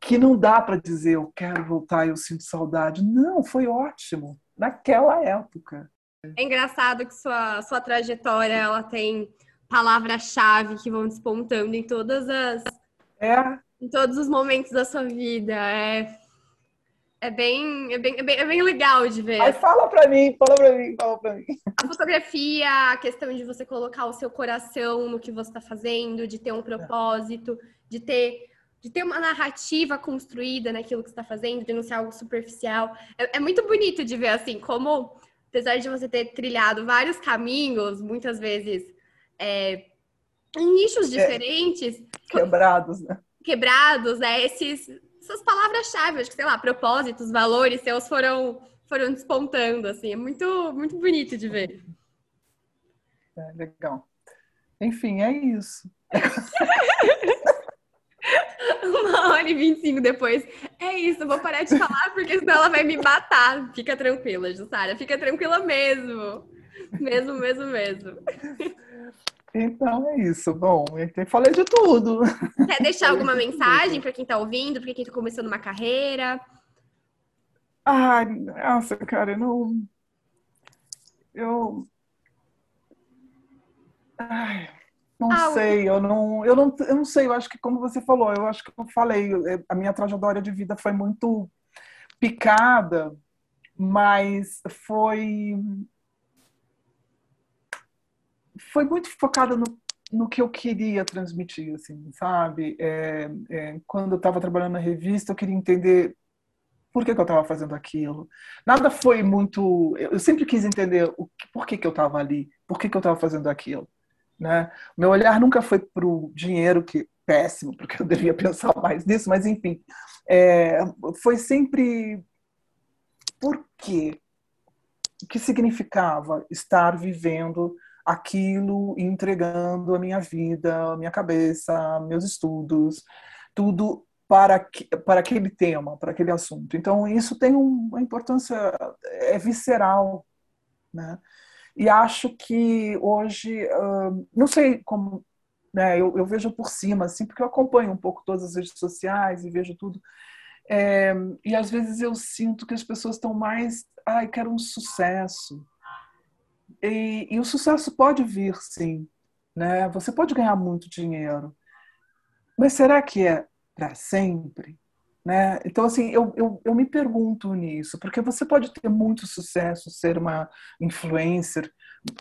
que não dá para dizer eu quero voltar e eu sinto saudade. Não, foi ótimo naquela época. É engraçado que sua, sua trajetória ela tem palavras-chave que vão despontando em todas as é. em todos os momentos da sua vida. É, é, bem, é, bem, é, bem, é bem legal de ver. Aí fala pra mim, fala pra mim, fala pra mim. A fotografia, a questão de você colocar o seu coração no que você está fazendo, de ter um propósito, de ter de ter uma narrativa construída naquilo que você está fazendo, de não ser algo superficial. É, é muito bonito de ver assim, como apesar de você ter trilhado vários caminhos, muitas vezes é, em nichos é, diferentes. Quebrados, né? Quebrados, né? Esses, essas palavras-chave, acho que, sei lá, propósitos, valores seus foram, foram despontando, assim. É muito, muito bonito de ver. É, legal. Enfim, é isso. Uma hora e vinte e cinco depois. É isso, vou parar de falar porque senão ela vai me matar. Fica tranquila, Jussara. Fica tranquila mesmo. Mesmo, mesmo, mesmo. Então é isso. Bom, eu falei de tudo. Quer deixar alguma mensagem para quem está ouvindo, para quem está começando uma carreira? Ai, nossa, cara, eu não. Eu. Ai, não ah, sei, eu não, eu não, eu não sei. Eu acho que como você falou, eu acho que eu falei, a minha trajetória de vida foi muito picada, mas foi foi muito focada no, no que eu queria transmitir, assim, sabe? É, é, quando eu estava trabalhando na revista, eu queria entender por que, que eu estava fazendo aquilo. Nada foi muito. Eu sempre quis entender o, por que, que eu estava ali, por que, que eu estava fazendo aquilo. Né? Meu olhar nunca foi para o dinheiro, que péssimo, porque eu devia pensar mais nisso, mas enfim, é, foi sempre por quê? O que significava estar vivendo aquilo entregando a minha vida, a minha cabeça, meus estudos, tudo para, para aquele tema, para aquele assunto. Então, isso tem uma importância é visceral, né? E acho que hoje, não sei como, né, eu, eu, vejo por cima, assim, porque eu acompanho um pouco todas as redes sociais e vejo tudo. É, e às vezes eu sinto que as pessoas estão mais, ai, quero um sucesso. E, e o sucesso pode vir, sim. Né? Você pode ganhar muito dinheiro. Mas será que é para sempre? Né? Então, assim, eu, eu, eu, me pergunto nisso, porque você pode ter muito sucesso, ser uma influencer,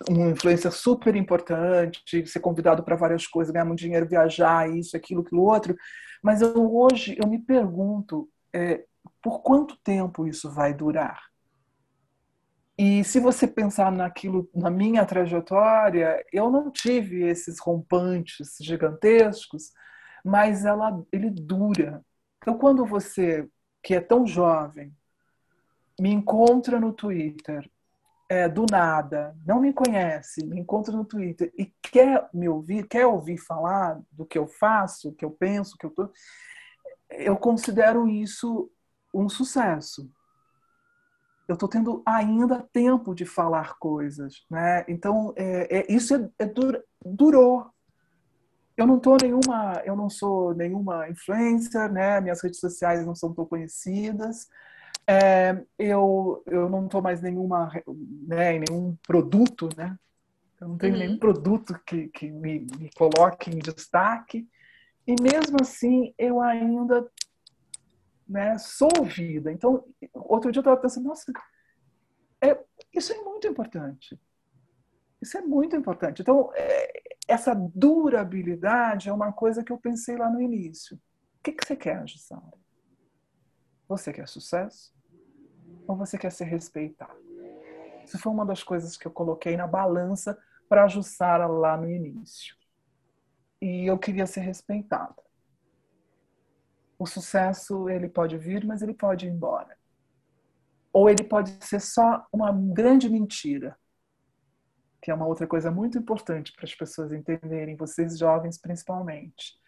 um influencer super importante, ser convidado para várias coisas, ganhar muito dinheiro, viajar, isso, aquilo, aquilo outro, mas eu, hoje eu me pergunto é, por quanto tempo isso vai durar? E se você pensar naquilo, na minha trajetória, eu não tive esses rompantes gigantescos, mas ela, ele dura. Então, quando você, que é tão jovem, me encontra no Twitter, é, do nada, não me conhece, me encontra no Twitter e quer me ouvir, quer ouvir falar do que eu faço, que eu penso, que eu tô, eu considero isso um sucesso. Eu estou tendo ainda tempo de falar coisas, né? Então é, é isso é, é dur, durou, eu não tô nenhuma, eu não sou nenhuma influencer, né? Minhas redes sociais não são tão conhecidas. É, eu, eu não tô mais nenhuma, né, nenhum produto, né? Eu não tenho uhum. nenhum produto que, que me, me coloque em destaque. E mesmo assim, eu ainda né, sou ouvida. Então, outro dia eu estava pensando, nossa, é, isso é muito importante. Isso é muito importante. Então, é, essa durabilidade é uma coisa que eu pensei lá no início. O que, que você quer, Jussara? Você quer sucesso? Ou você quer ser respeitado? Isso foi uma das coisas que eu coloquei na balança para a Jussara lá no início. E eu queria ser respeitada. O sucesso, ele pode vir, mas ele pode ir embora. Ou ele pode ser só uma grande mentira, que é uma outra coisa muito importante para as pessoas entenderem, vocês jovens principalmente.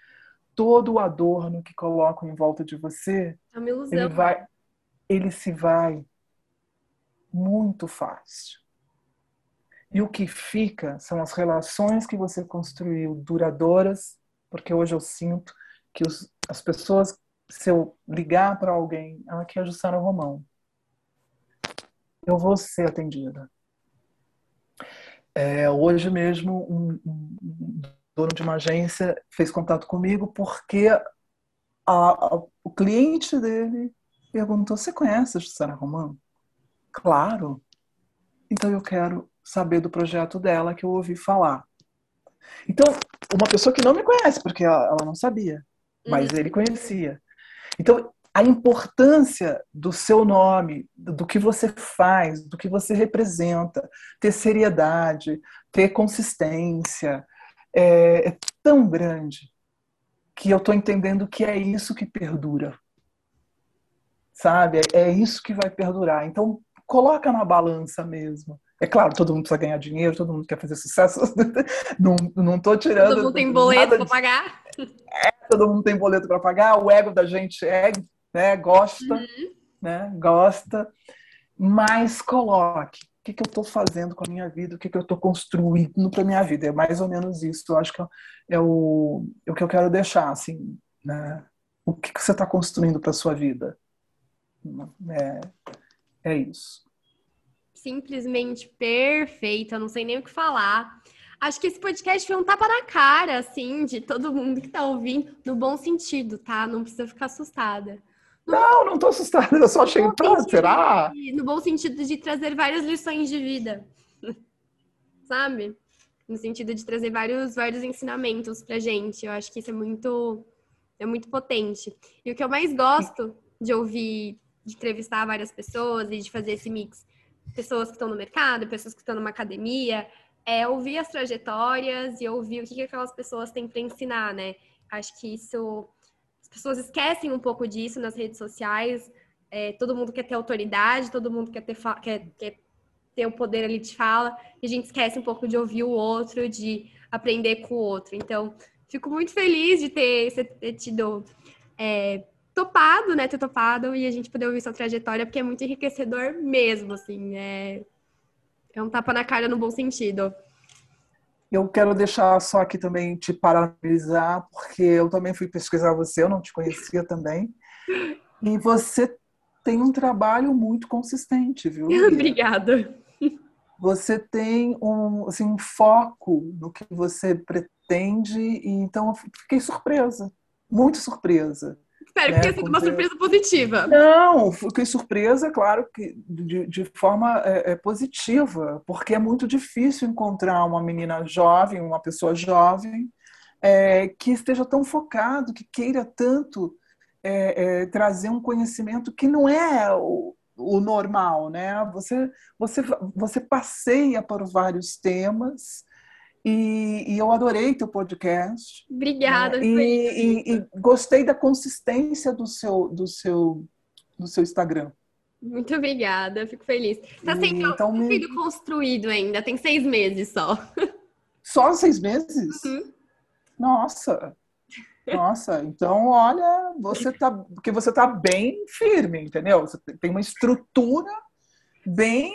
Todo o adorno que colocam em volta de você, é uma ilusão, ele vai, ele se vai muito fácil. E o que fica são as relações que você construiu duradouras, porque hoje eu sinto que os, as pessoas, se eu ligar para alguém, ah, aqui é a Jussara Romão, eu vou ser atendida. É, hoje mesmo, um, um, dono de uma agência fez contato comigo porque a, a, o cliente dele perguntou: Você conhece a Jussara Romão? Claro. Então eu quero saber do projeto dela que eu ouvi falar. Então, uma pessoa que não me conhece, porque ela, ela não sabia, mas uhum. ele conhecia. Então, a importância do seu nome, do que você faz, do que você representa, ter seriedade, ter consistência, é, é tão grande que eu estou entendendo que é isso que perdura. Sabe? É, é isso que vai perdurar. Então, coloca na balança mesmo. É claro, todo mundo precisa ganhar dinheiro, todo mundo quer fazer sucesso. não, não tô tirando. Todo mundo tem boleto para pagar. É, todo mundo tem boleto para pagar. O ego da gente é, né, gosta, uhum. né, gosta. Mas coloque. O que, que eu estou fazendo com a minha vida? O que, que eu estou construindo para minha vida? É mais ou menos isso. Eu acho que é o, é o que eu quero deixar, assim, né? O que, que você está construindo para sua vida? É, é isso. Simplesmente perfeita, não sei nem o que falar. Acho que esse podcast foi um tapa na cara, assim, de todo mundo que tá ouvindo, no bom sentido, tá? Não precisa ficar assustada. No não, não tô assustada, eu só achei, pá, será? De, no bom sentido de trazer várias lições de vida, sabe? No sentido de trazer vários, vários ensinamentos pra gente. Eu acho que isso é muito, é muito potente. E o que eu mais gosto de ouvir de entrevistar várias pessoas e de fazer esse mix. Pessoas que estão no mercado, pessoas que estão numa academia, é ouvir as trajetórias e ouvir o que, que aquelas pessoas têm para ensinar, né? Acho que isso. As pessoas esquecem um pouco disso nas redes sociais. É, todo mundo quer ter autoridade, todo mundo quer ter, quer, quer ter o poder ali de fala, e a gente esquece um pouco de ouvir o outro, de aprender com o outro. Então, fico muito feliz de ter, ter tido é, topado, né? Ter topado e a gente poder ouvir sua trajetória, porque é muito enriquecedor mesmo, assim. É, é um tapa na cara no bom sentido. Eu quero deixar só aqui também te parabenizar, porque eu também fui pesquisar você, eu não te conhecia também. E você tem um trabalho muito consistente, viu? Obrigada. Você tem um, assim, um foco no que você pretende, e então eu fiquei surpresa, muito surpresa. Espero que tenha sido uma surpresa positiva. Não, fiquei surpresa, claro, que de, de forma é, é, positiva, porque é muito difícil encontrar uma menina jovem, uma pessoa jovem, é, que esteja tão focado, que queira tanto é, é, trazer um conhecimento que não é o, o normal, né? Você, você, você passeia por vários temas e, e, eu adorei teu podcast. Obrigada. Né? E, e, e, gostei da consistência do seu, do seu, do seu Instagram. Muito obrigada, fico feliz. Está sendo, então, me... construído ainda, tem seis meses só. Só seis meses? Uhum. Nossa, nossa, então olha, você tá, porque você tá bem firme, entendeu? Você tem uma estrutura bem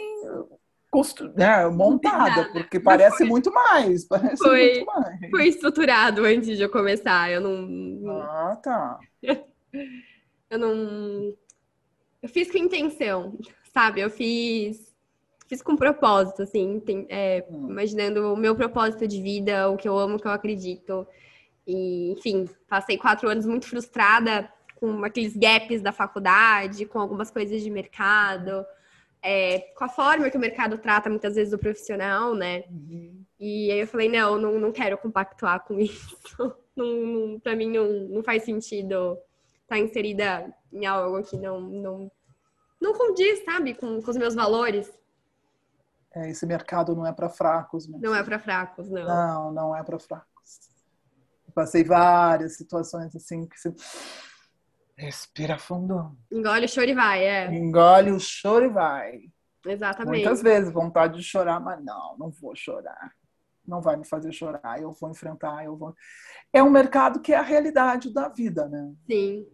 constru... né, montada, porque parece foi. muito mais. Parece foi, muito mais. Foi estruturado antes de eu começar. Eu não. Ah, tá. eu não. Eu fiz com intenção, sabe? Eu fiz. Fiz com propósito, assim, tem, é, hum. imaginando o meu propósito de vida, o que eu amo, o que eu acredito. E, enfim, passei quatro anos muito frustrada com aqueles gaps da faculdade, com algumas coisas de mercado é, com a forma que o mercado trata muitas vezes o profissional, né? Uhum. E aí eu falei, não, não, não quero compactuar com isso. Não, não, pra mim não, não faz sentido estar tá inserida em algo que não, não, não condiz, sabe, com, com os meus valores. É, esse mercado não é para fracos. Mesmo. Não é para fracos, não. Não, não é para fracos. passei várias situações assim que você respira fundo. Engole o choro e vai, é. Engole o choro e vai. Exatamente. Muitas vezes vontade de chorar, mas não, não vou chorar. Não vai me fazer chorar, eu vou enfrentar, eu vou. É um mercado que é a realidade da vida, né? Sim.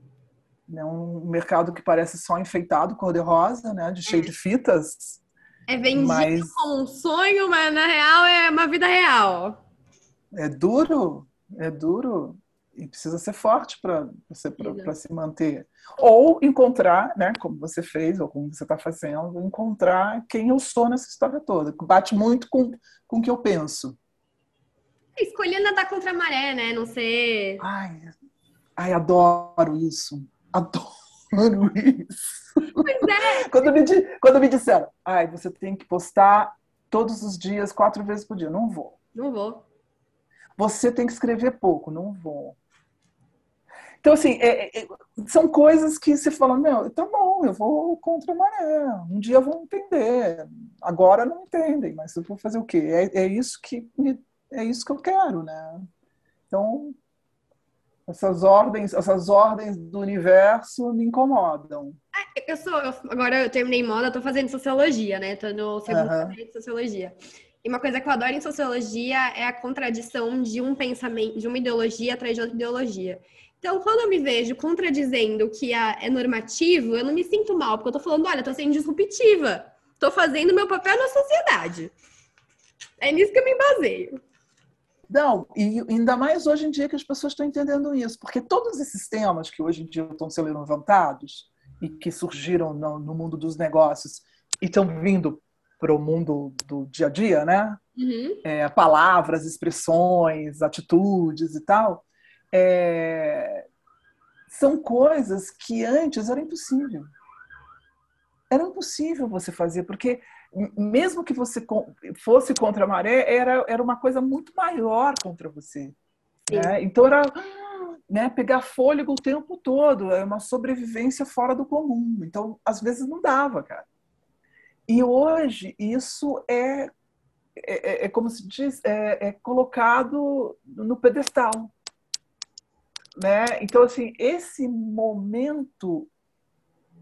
É um mercado que parece só enfeitado, cor-de-rosa, né? De cheio é. de fitas. É vendido mas... como um sonho, mas na real é uma vida real. É duro, é duro e precisa ser forte para você para se manter. Ou encontrar né como você fez ou como você está fazendo encontrar quem eu sou nessa história toda. Bate muito com com o que eu penso. Escolher nadar contra a maré né? Não ser ai, ai adoro isso. Adoro isso. Pois é. quando me quando me disseram ai você tem que postar todos os dias quatro vezes por dia. Não vou. Não vou. Você tem que escrever pouco. Não vou então, assim, é, é, são coisas que você fala, meu, tá bom, eu vou contra a maré, um dia vão entender, agora não entendem, mas eu vou fazer o quê? É, é isso que me, é isso que eu quero, né? Então, essas ordens, essas ordens do universo me incomodam. Eu sou, eu, agora eu terminei moda, tô fazendo sociologia, né? Tô no segundo uhum. de sociologia. E uma coisa que eu adoro em sociologia é a contradição de um pensamento, de uma ideologia atrás de outra ideologia. Então, quando eu me vejo contradizendo que é normativo, eu não me sinto mal, porque eu tô falando, olha, tô sendo disruptiva. Tô fazendo meu papel na sociedade. É nisso que eu me baseio. Não, e ainda mais hoje em dia que as pessoas estão entendendo isso, porque todos esses temas que hoje em dia estão sendo levantados e que surgiram no, no mundo dos negócios e estão vindo para o mundo do dia a dia, né? Uhum. É, palavras, expressões, atitudes e tal, é, são coisas que antes era impossível. Era impossível você fazer, porque mesmo que você fosse contra a maré, era, era uma coisa muito maior contra você. Né? Então era né, pegar fôlego o tempo todo, é uma sobrevivência fora do comum. Então, às vezes não dava, cara. E hoje isso é, é, é, é como se diz, é, é colocado no pedestal. Né? Então, assim, esse momento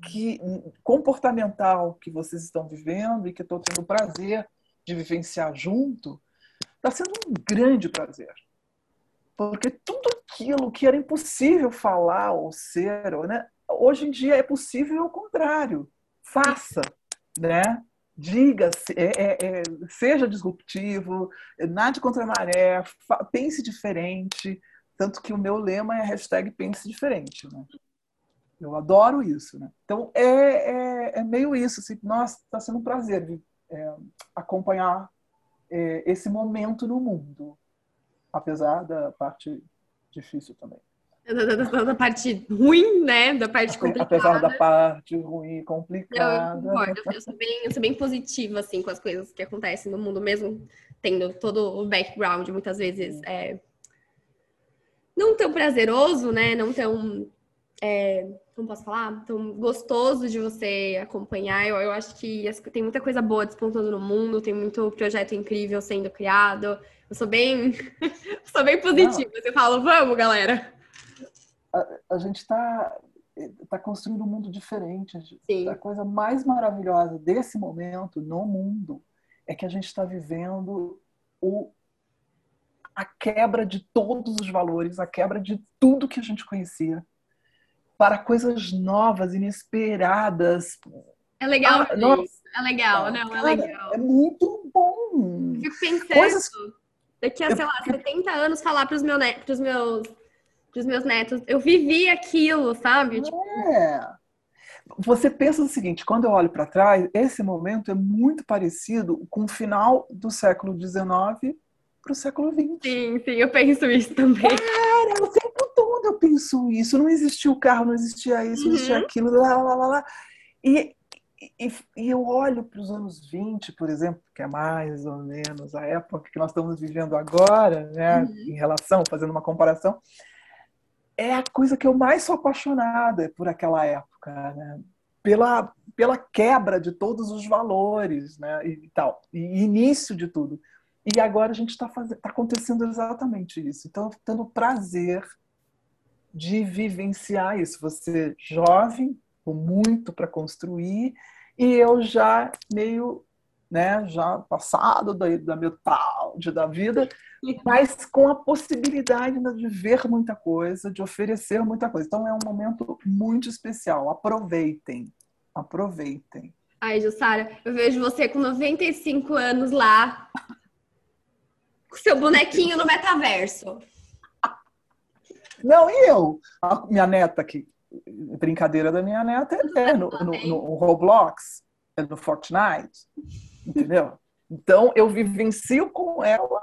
que comportamental que vocês estão vivendo e que estou tendo o prazer de vivenciar junto, está sendo um grande prazer. Porque tudo aquilo que era impossível falar ou ser, né? hoje em dia é possível ao contrário. Faça, né? Diga, é, é, é, seja disruptivo, nade contra a maré, pense diferente, tanto que o meu lema é hashtag pense diferente. Né? Eu adoro isso. Né? Então, é, é, é meio isso. Assim, nossa, está sendo um prazer é, acompanhar é, esse momento no mundo, apesar da parte difícil também. Da, da, da, parte ruim, né? Da parte complicada. Apesar da parte ruim e complicada. Eu concordo. Eu sou, bem, eu sou bem positiva, assim, com as coisas que acontecem no mundo, mesmo tendo todo o background, muitas vezes, é, não tão prazeroso, né? Não tão. É, como posso falar? Tão gostoso de você acompanhar. Eu, eu acho que tem muita coisa boa despontando no mundo, tem muito projeto incrível sendo criado. Eu sou bem. sou bem positiva. Você fala, vamos, galera. A, a gente está tá construindo um mundo diferente. Sim. A coisa mais maravilhosa desse momento no mundo é que a gente está vivendo o a quebra de todos os valores, a quebra de tudo que a gente conhecia, para coisas novas, inesperadas. É legal, ah, é legal, não, é legal. É muito bom. Eu fico pensando, coisas... daqui a, sei lá, 70 anos falar para os meus, net... meus, meus netos, eu vivi aquilo, sabe? Tipo, é. Você pensa o seguinte, quando eu olho para trás, esse momento é muito parecido com o final do século XIX para o século XX. Sim, sim, eu penso isso também. Cara, o tempo todo eu penso isso. Não existia o carro, não existia isso, não existia uhum. aquilo, lá, lá, lá, lá. E, e, e, eu olho para os anos 20, por exemplo, que é mais ou menos a época que nós estamos vivendo agora, né, uhum. em relação, fazendo uma comparação, é a coisa que eu mais sou apaixonada por aquela época, né? pela, pela quebra de todos os valores né? e, tal, e início de tudo. E agora a gente está tá acontecendo exatamente isso. Então, tendo prazer de vivenciar isso. Você jovem, com muito para construir, e eu já meio, né, já passado da, da metade da vida, mas com a possibilidade de ver muita coisa, de oferecer muita coisa. Então é um momento muito especial. Aproveitem, aproveitem. Ai, Jussara, eu vejo você com 95 anos lá, com seu bonequinho no metaverso. Não, e eu? A minha neta aqui. Brincadeira da minha neta é no, no, no Roblox, é no Fortnite, entendeu? Então eu vivencio com ela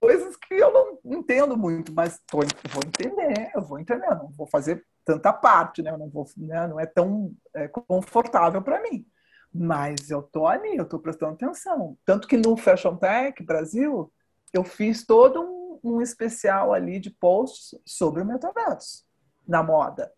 coisas que eu não entendo muito, mas tô, vou entender, eu vou entender, não vou fazer tanta parte, né? Eu não vou, né? não é tão é, confortável para mim. Mas eu tô ali, eu tô prestando atenção. Tanto que no Fashion Tech Brasil, eu fiz todo um um especial ali de posts sobre o metaverso na moda.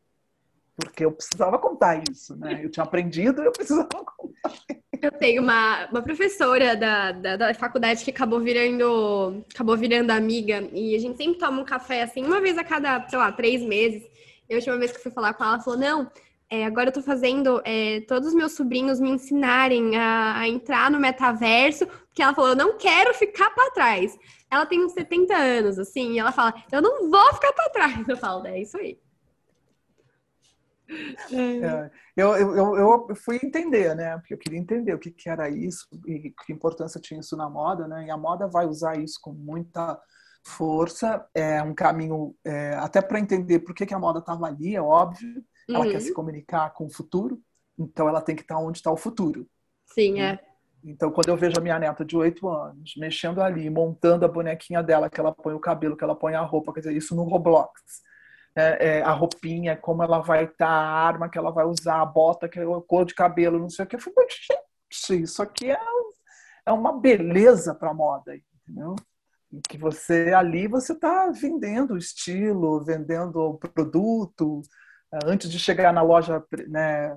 Porque eu precisava contar isso, né? Eu tinha aprendido e eu precisava contar. Eu tenho uma, uma professora da, da, da, faculdade que acabou virando, acabou virando amiga, e a gente sempre toma um café assim, uma vez a cada, sei lá, três meses. E a última vez que eu fui falar com ela, ela falou: não, é, agora eu tô fazendo é, todos os meus sobrinhos me ensinarem a, a, entrar no metaverso, porque ela falou, eu não quero ficar para trás. Ela tem uns 70 anos, assim, e ela fala, eu não vou ficar para trás. Eu falo, é isso aí. É, eu, eu, eu, fui entender, né? Porque eu queria entender o que, que era isso e que importância tinha isso na moda, né? E a moda vai usar isso com muita força. É um caminho é, até para entender por que, que a moda estava ali, é óbvio ela uhum. quer se comunicar com o futuro, então ela tem que estar onde está o futuro. Sim, é. Então, quando eu vejo a minha neta de 8 anos mexendo ali, montando a bonequinha dela, que ela põe o cabelo, que ela põe a roupa, quer dizer, isso no Roblox. É, é, a roupinha, como ela vai estar, tá, a arma que ela vai usar, a bota, que é a cor de cabelo, não sei o que. Eu falei, gente, isso aqui é, é uma beleza para moda, entendeu? que você ali você está vendendo o estilo, vendendo o produto, antes de chegar na loja né,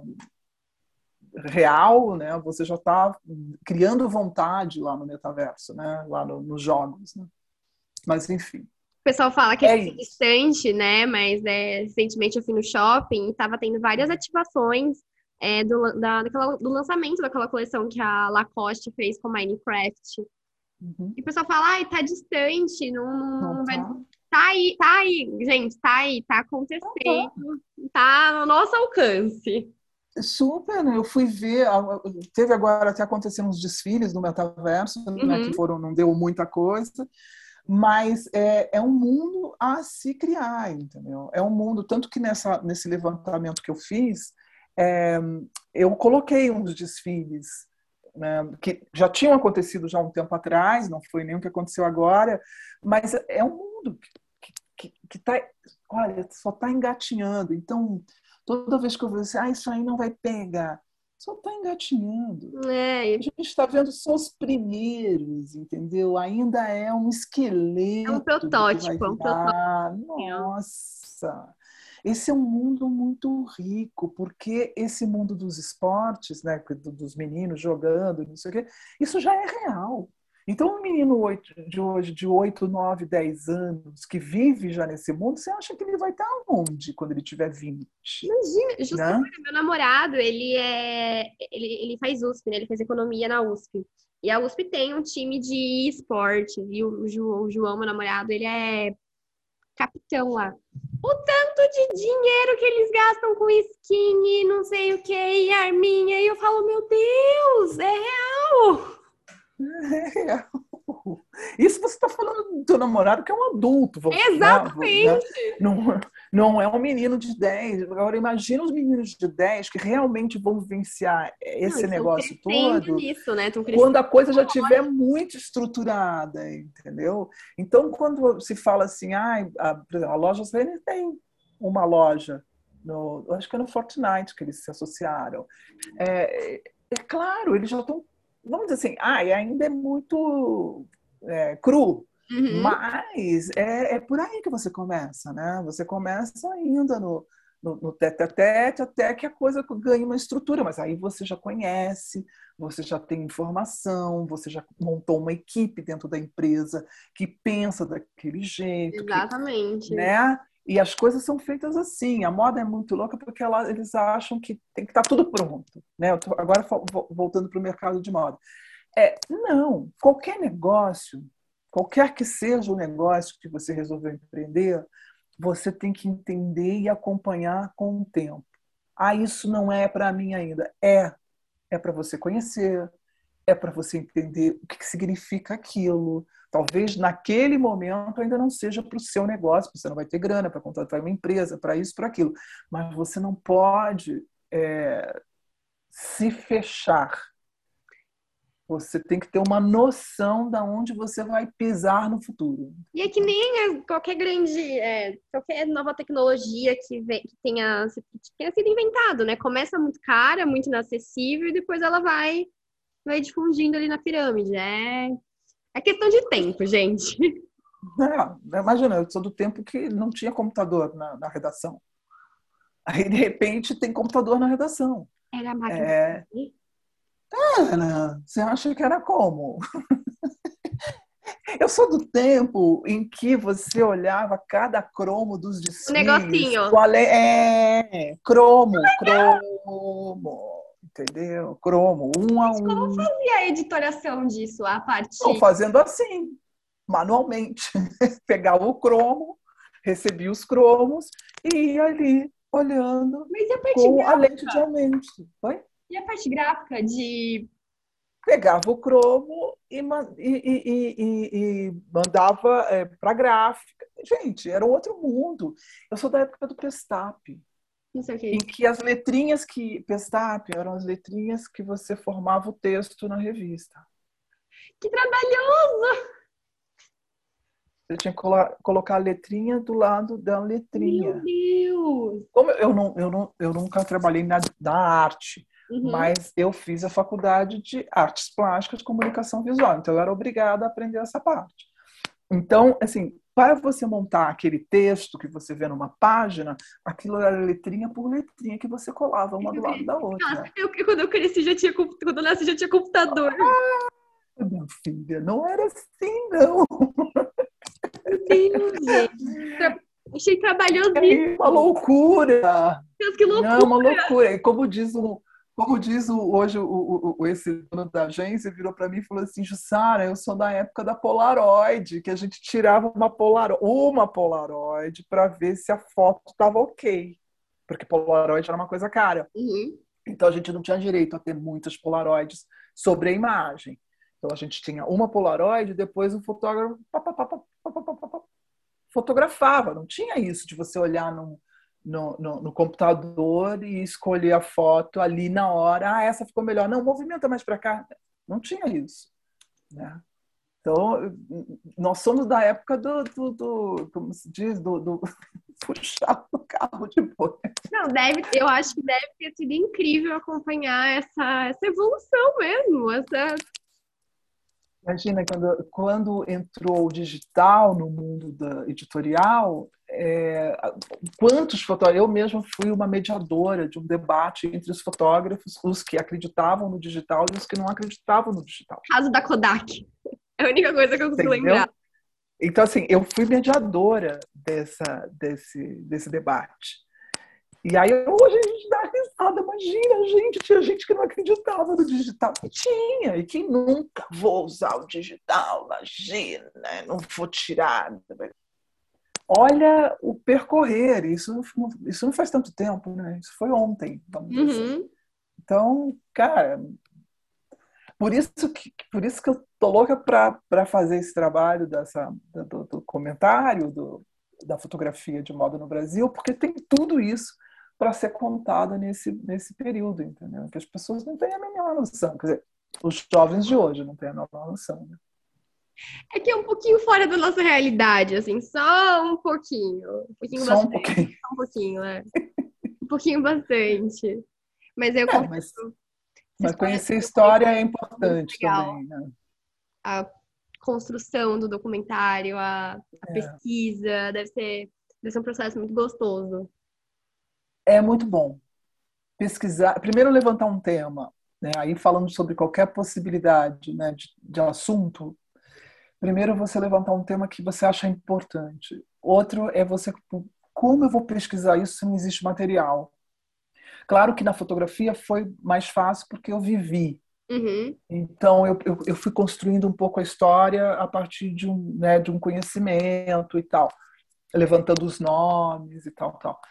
real, né, você já está criando vontade lá no metaverso, né, lá no, nos jogos. Né? Mas, enfim. O pessoal fala que é, é distante, né? Mas é, recentemente eu fui no shopping e estava tendo várias ativações é, do, da, daquela, do lançamento daquela coleção que a Lacoste fez com Minecraft. Uhum. E o pessoal fala, ai, tá distante, não, não, não, não vai. Tá. aí, tá aí, gente, tá aí, tá acontecendo, tá, tá no nosso alcance. Super, né? Eu fui ver, teve agora até acontecendo uns desfiles no metaverso, uhum. né, que foram, não deu muita coisa, mas é, é um mundo a se criar, entendeu? É um mundo, tanto que nessa, nesse levantamento que eu fiz, é, eu coloquei uns desfiles né, que já tinham acontecido já um tempo atrás, não foi nem o que aconteceu agora, mas é um mundo que está, olha, só está engatinhando. Então, toda vez que eu vejo assim, ah, isso aí não vai pegar, só está engatinhando. É. A gente está vendo só os primeiros, entendeu? Ainda é um esqueleto. É um protótipo. É um protótipo. Nossa! Esse é um mundo muito rico, porque esse mundo dos esportes, né, dos meninos jogando, não sei o quê, isso já é real. Então, um menino de hoje, de 8, 9, 10 anos, que vive já nesse mundo, você acha que ele vai estar onde quando ele tiver 20? Imagina, justamente, né? meu namorado, ele é. Ele, ele faz USP, né? Ele faz economia na USP. E a USP tem um time de esportes, e o, o João, meu namorado, ele é capitão lá. O tanto de dinheiro que eles gastam com skin e não sei o que, e arminha, e eu falo, meu Deus, é real! É. Isso você está falando do teu namorado que é um adulto. Exatamente. Né? Não, não é um menino de 10. Agora, imagina os meninos de 10 que realmente vão vivenciar esse não, negócio todo. Nisso, né? Quando a coisa já estiver muito estruturada, entendeu? Então, quando se fala assim, ah, a, por exemplo, a loja Sven tem uma loja no, acho que é no Fortnite que eles se associaram. É, é claro, eles já estão, vamos dizer assim, ah, ainda é muito é, cru, uhum. mas é, é por aí que você começa, né? Você começa ainda no, no, no tete a tete até que a coisa ganhe uma estrutura, mas aí você já conhece, você já tem informação, você já montou uma equipe dentro da empresa que pensa daquele jeito. Exatamente. Que, né? E as coisas são feitas assim. A moda é muito louca porque ela, eles acham que tem que estar tá tudo pronto. Né? Agora voltando para o mercado de moda. É, não, qualquer negócio, qualquer que seja o negócio que você resolveu empreender, você tem que entender e acompanhar com o tempo. Ah, isso não é para mim ainda. É. É para você conhecer, é para você entender o que significa aquilo. Talvez naquele momento ainda não seja para o seu negócio, você não vai ter grana para contratar uma empresa, para isso, para aquilo. Mas você não pode é, se fechar você tem que ter uma noção da onde você vai pisar no futuro. E é que nem qualquer grande, é, qualquer nova tecnologia que, vem, que tenha, que tenha sido inventado, né? Começa muito cara, muito inacessível e depois ela vai, vai difundindo ali na pirâmide. É, é questão de tempo, gente. É, imagina, eu sou do tempo que não tinha computador na, na redação. Aí, de repente, tem computador na redação. Era a máquina. É... Ana, você acha que era como? Eu sou do tempo em que você olhava cada cromo dos desfiles. Um negocinho. Qual é, é cromo, cromo. Entendeu? Cromo, um a um. Como fazia a editoração disso, a partir? Estou fazendo assim, manualmente. Pegava o cromo, recebia os cromos e ia ali olhando Mas e a com a lente de aumento. Foi? E a parte gráfica de. Pegava o cromo e, e, e, e mandava é, para gráfica. Gente, era outro mundo. Eu sou da época do Pestap. Não sei o que. Em que as letrinhas que. Pestap eram as letrinhas que você formava o texto na revista. Que trabalhoso! Você tinha que colocar a letrinha do lado da letrinha. Meu Deus! Como eu, não, eu, não, eu nunca trabalhei na, na arte, Uhum. Mas eu fiz a faculdade de artes plásticas, comunicação visual, então eu era obrigada a aprender essa parte. Então, assim, para você montar aquele texto que você vê numa página, aquilo era letrinha por letrinha que você colava uma do lado da outra. Eu, quando eu cresci já tinha quando eu nasci já tinha computador. Ah, minha filha, não era assim não. Deus, gente. Achei trabalhoso. É uma loucura. Deus, que loucura. Não, uma loucura. E como diz um, como diz o, hoje o, o, esse dono da agência, virou para mim e falou assim: Jussara, eu sou da época da Polaroid, que a gente tirava uma Polaroid, uma Polaroid para ver se a foto estava ok. Porque Polaroid era uma coisa cara. Uhum. Então a gente não tinha direito a ter muitas Polaroids sobre a imagem. Então a gente tinha uma Polaroid depois o fotógrafo fotografava. Não tinha isso de você olhar num, no, no, no, computador e escolher a foto ali na hora. Ah, essa ficou melhor. Não, movimenta mais para cá. Não tinha isso. Né? Então, nós somos da época do, do, do como se diz, do, do puxar o carro de boi. Não, deve, eu acho que deve ter sido incrível acompanhar essa, essa evolução mesmo, essa Imagina quando, quando entrou o digital no mundo da editorial, é, quantos fotógrafos. Eu mesma fui uma mediadora de um debate entre os fotógrafos, os que acreditavam no digital e os que não acreditavam no digital. Caso da Kodak. É a única coisa que eu consigo lembrar. Então, assim, eu fui mediadora dessa, desse, desse debate. E aí hoje a gente dá risada, imagina, gente, tinha gente que não acreditava no digital. E tinha, e quem nunca vou usar o digital, imagina, não vou tirar. Olha o percorrer, isso não, isso não faz tanto tempo, né? Isso foi ontem, vamos dizer assim. uhum. assim. Então, cara, por isso que, por isso que eu tô louca para fazer esse trabalho dessa, do, do comentário, do, da fotografia de moda no Brasil, porque tem tudo isso para ser contada nesse, nesse período, entendeu? Que as pessoas não têm a menor noção. Quer dizer, os jovens de hoje não têm a menor noção. Né? É que é um pouquinho fora da nossa realidade, assim, só um pouquinho. Um pouquinho só um pouquinho. Só um pouquinho, né? pouquinho bastante. Mas eu é, mas, mas conhecer história é importante também, né? A construção do documentário, a, a é. pesquisa, deve ser, deve ser um processo muito gostoso. É muito bom. Pesquisar, primeiro levantar um tema, né? Aí falando sobre qualquer possibilidade né, de, de assunto, primeiro você levantar um tema que você acha importante. Outro é você como eu vou pesquisar isso se não existe material? Claro que na fotografia foi mais fácil porque eu vivi. Uhum. Então eu, eu, eu, fui construindo um pouco a história a partir de um, né, de um conhecimento e tal, levantando os nomes e tal, tal.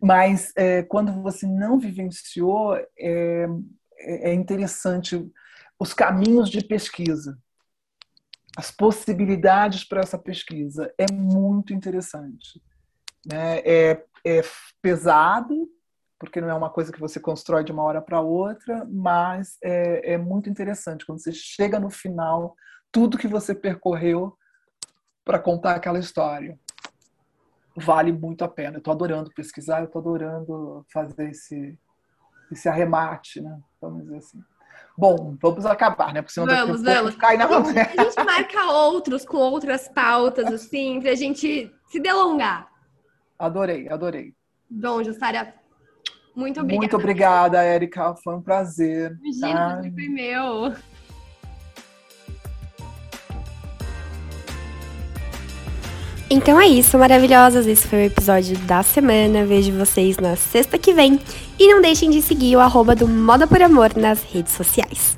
Mas é, quando você não vivenciou, é, é, interessante os caminhos de pesquisa, as possibilidades para essa pesquisa. É muito interessante. Né? É, é pesado, porque não é uma coisa que você constrói de uma hora para outra, mas é, é muito interessante quando você chega no final, tudo que você percorreu para contar aquela história vale muito a pena. Eu estou adorando pesquisar, eu estou adorando fazer esse, esse arremate, né? Vamos dizer assim. Bom, vamos acabar, né? Porque senão vamos, vamos. Cai na a gente marca outros com outras pautas, assim, para a gente se delongar. Adorei, adorei. Bom, Jussara, muito obrigada. Muito obrigada, Érica. Foi um prazer. Imagina, tá? foi meu. Então é isso, maravilhosas. Esse foi o episódio da semana. Vejo vocês na sexta que vem. E não deixem de seguir o arroba do Moda por Amor nas redes sociais.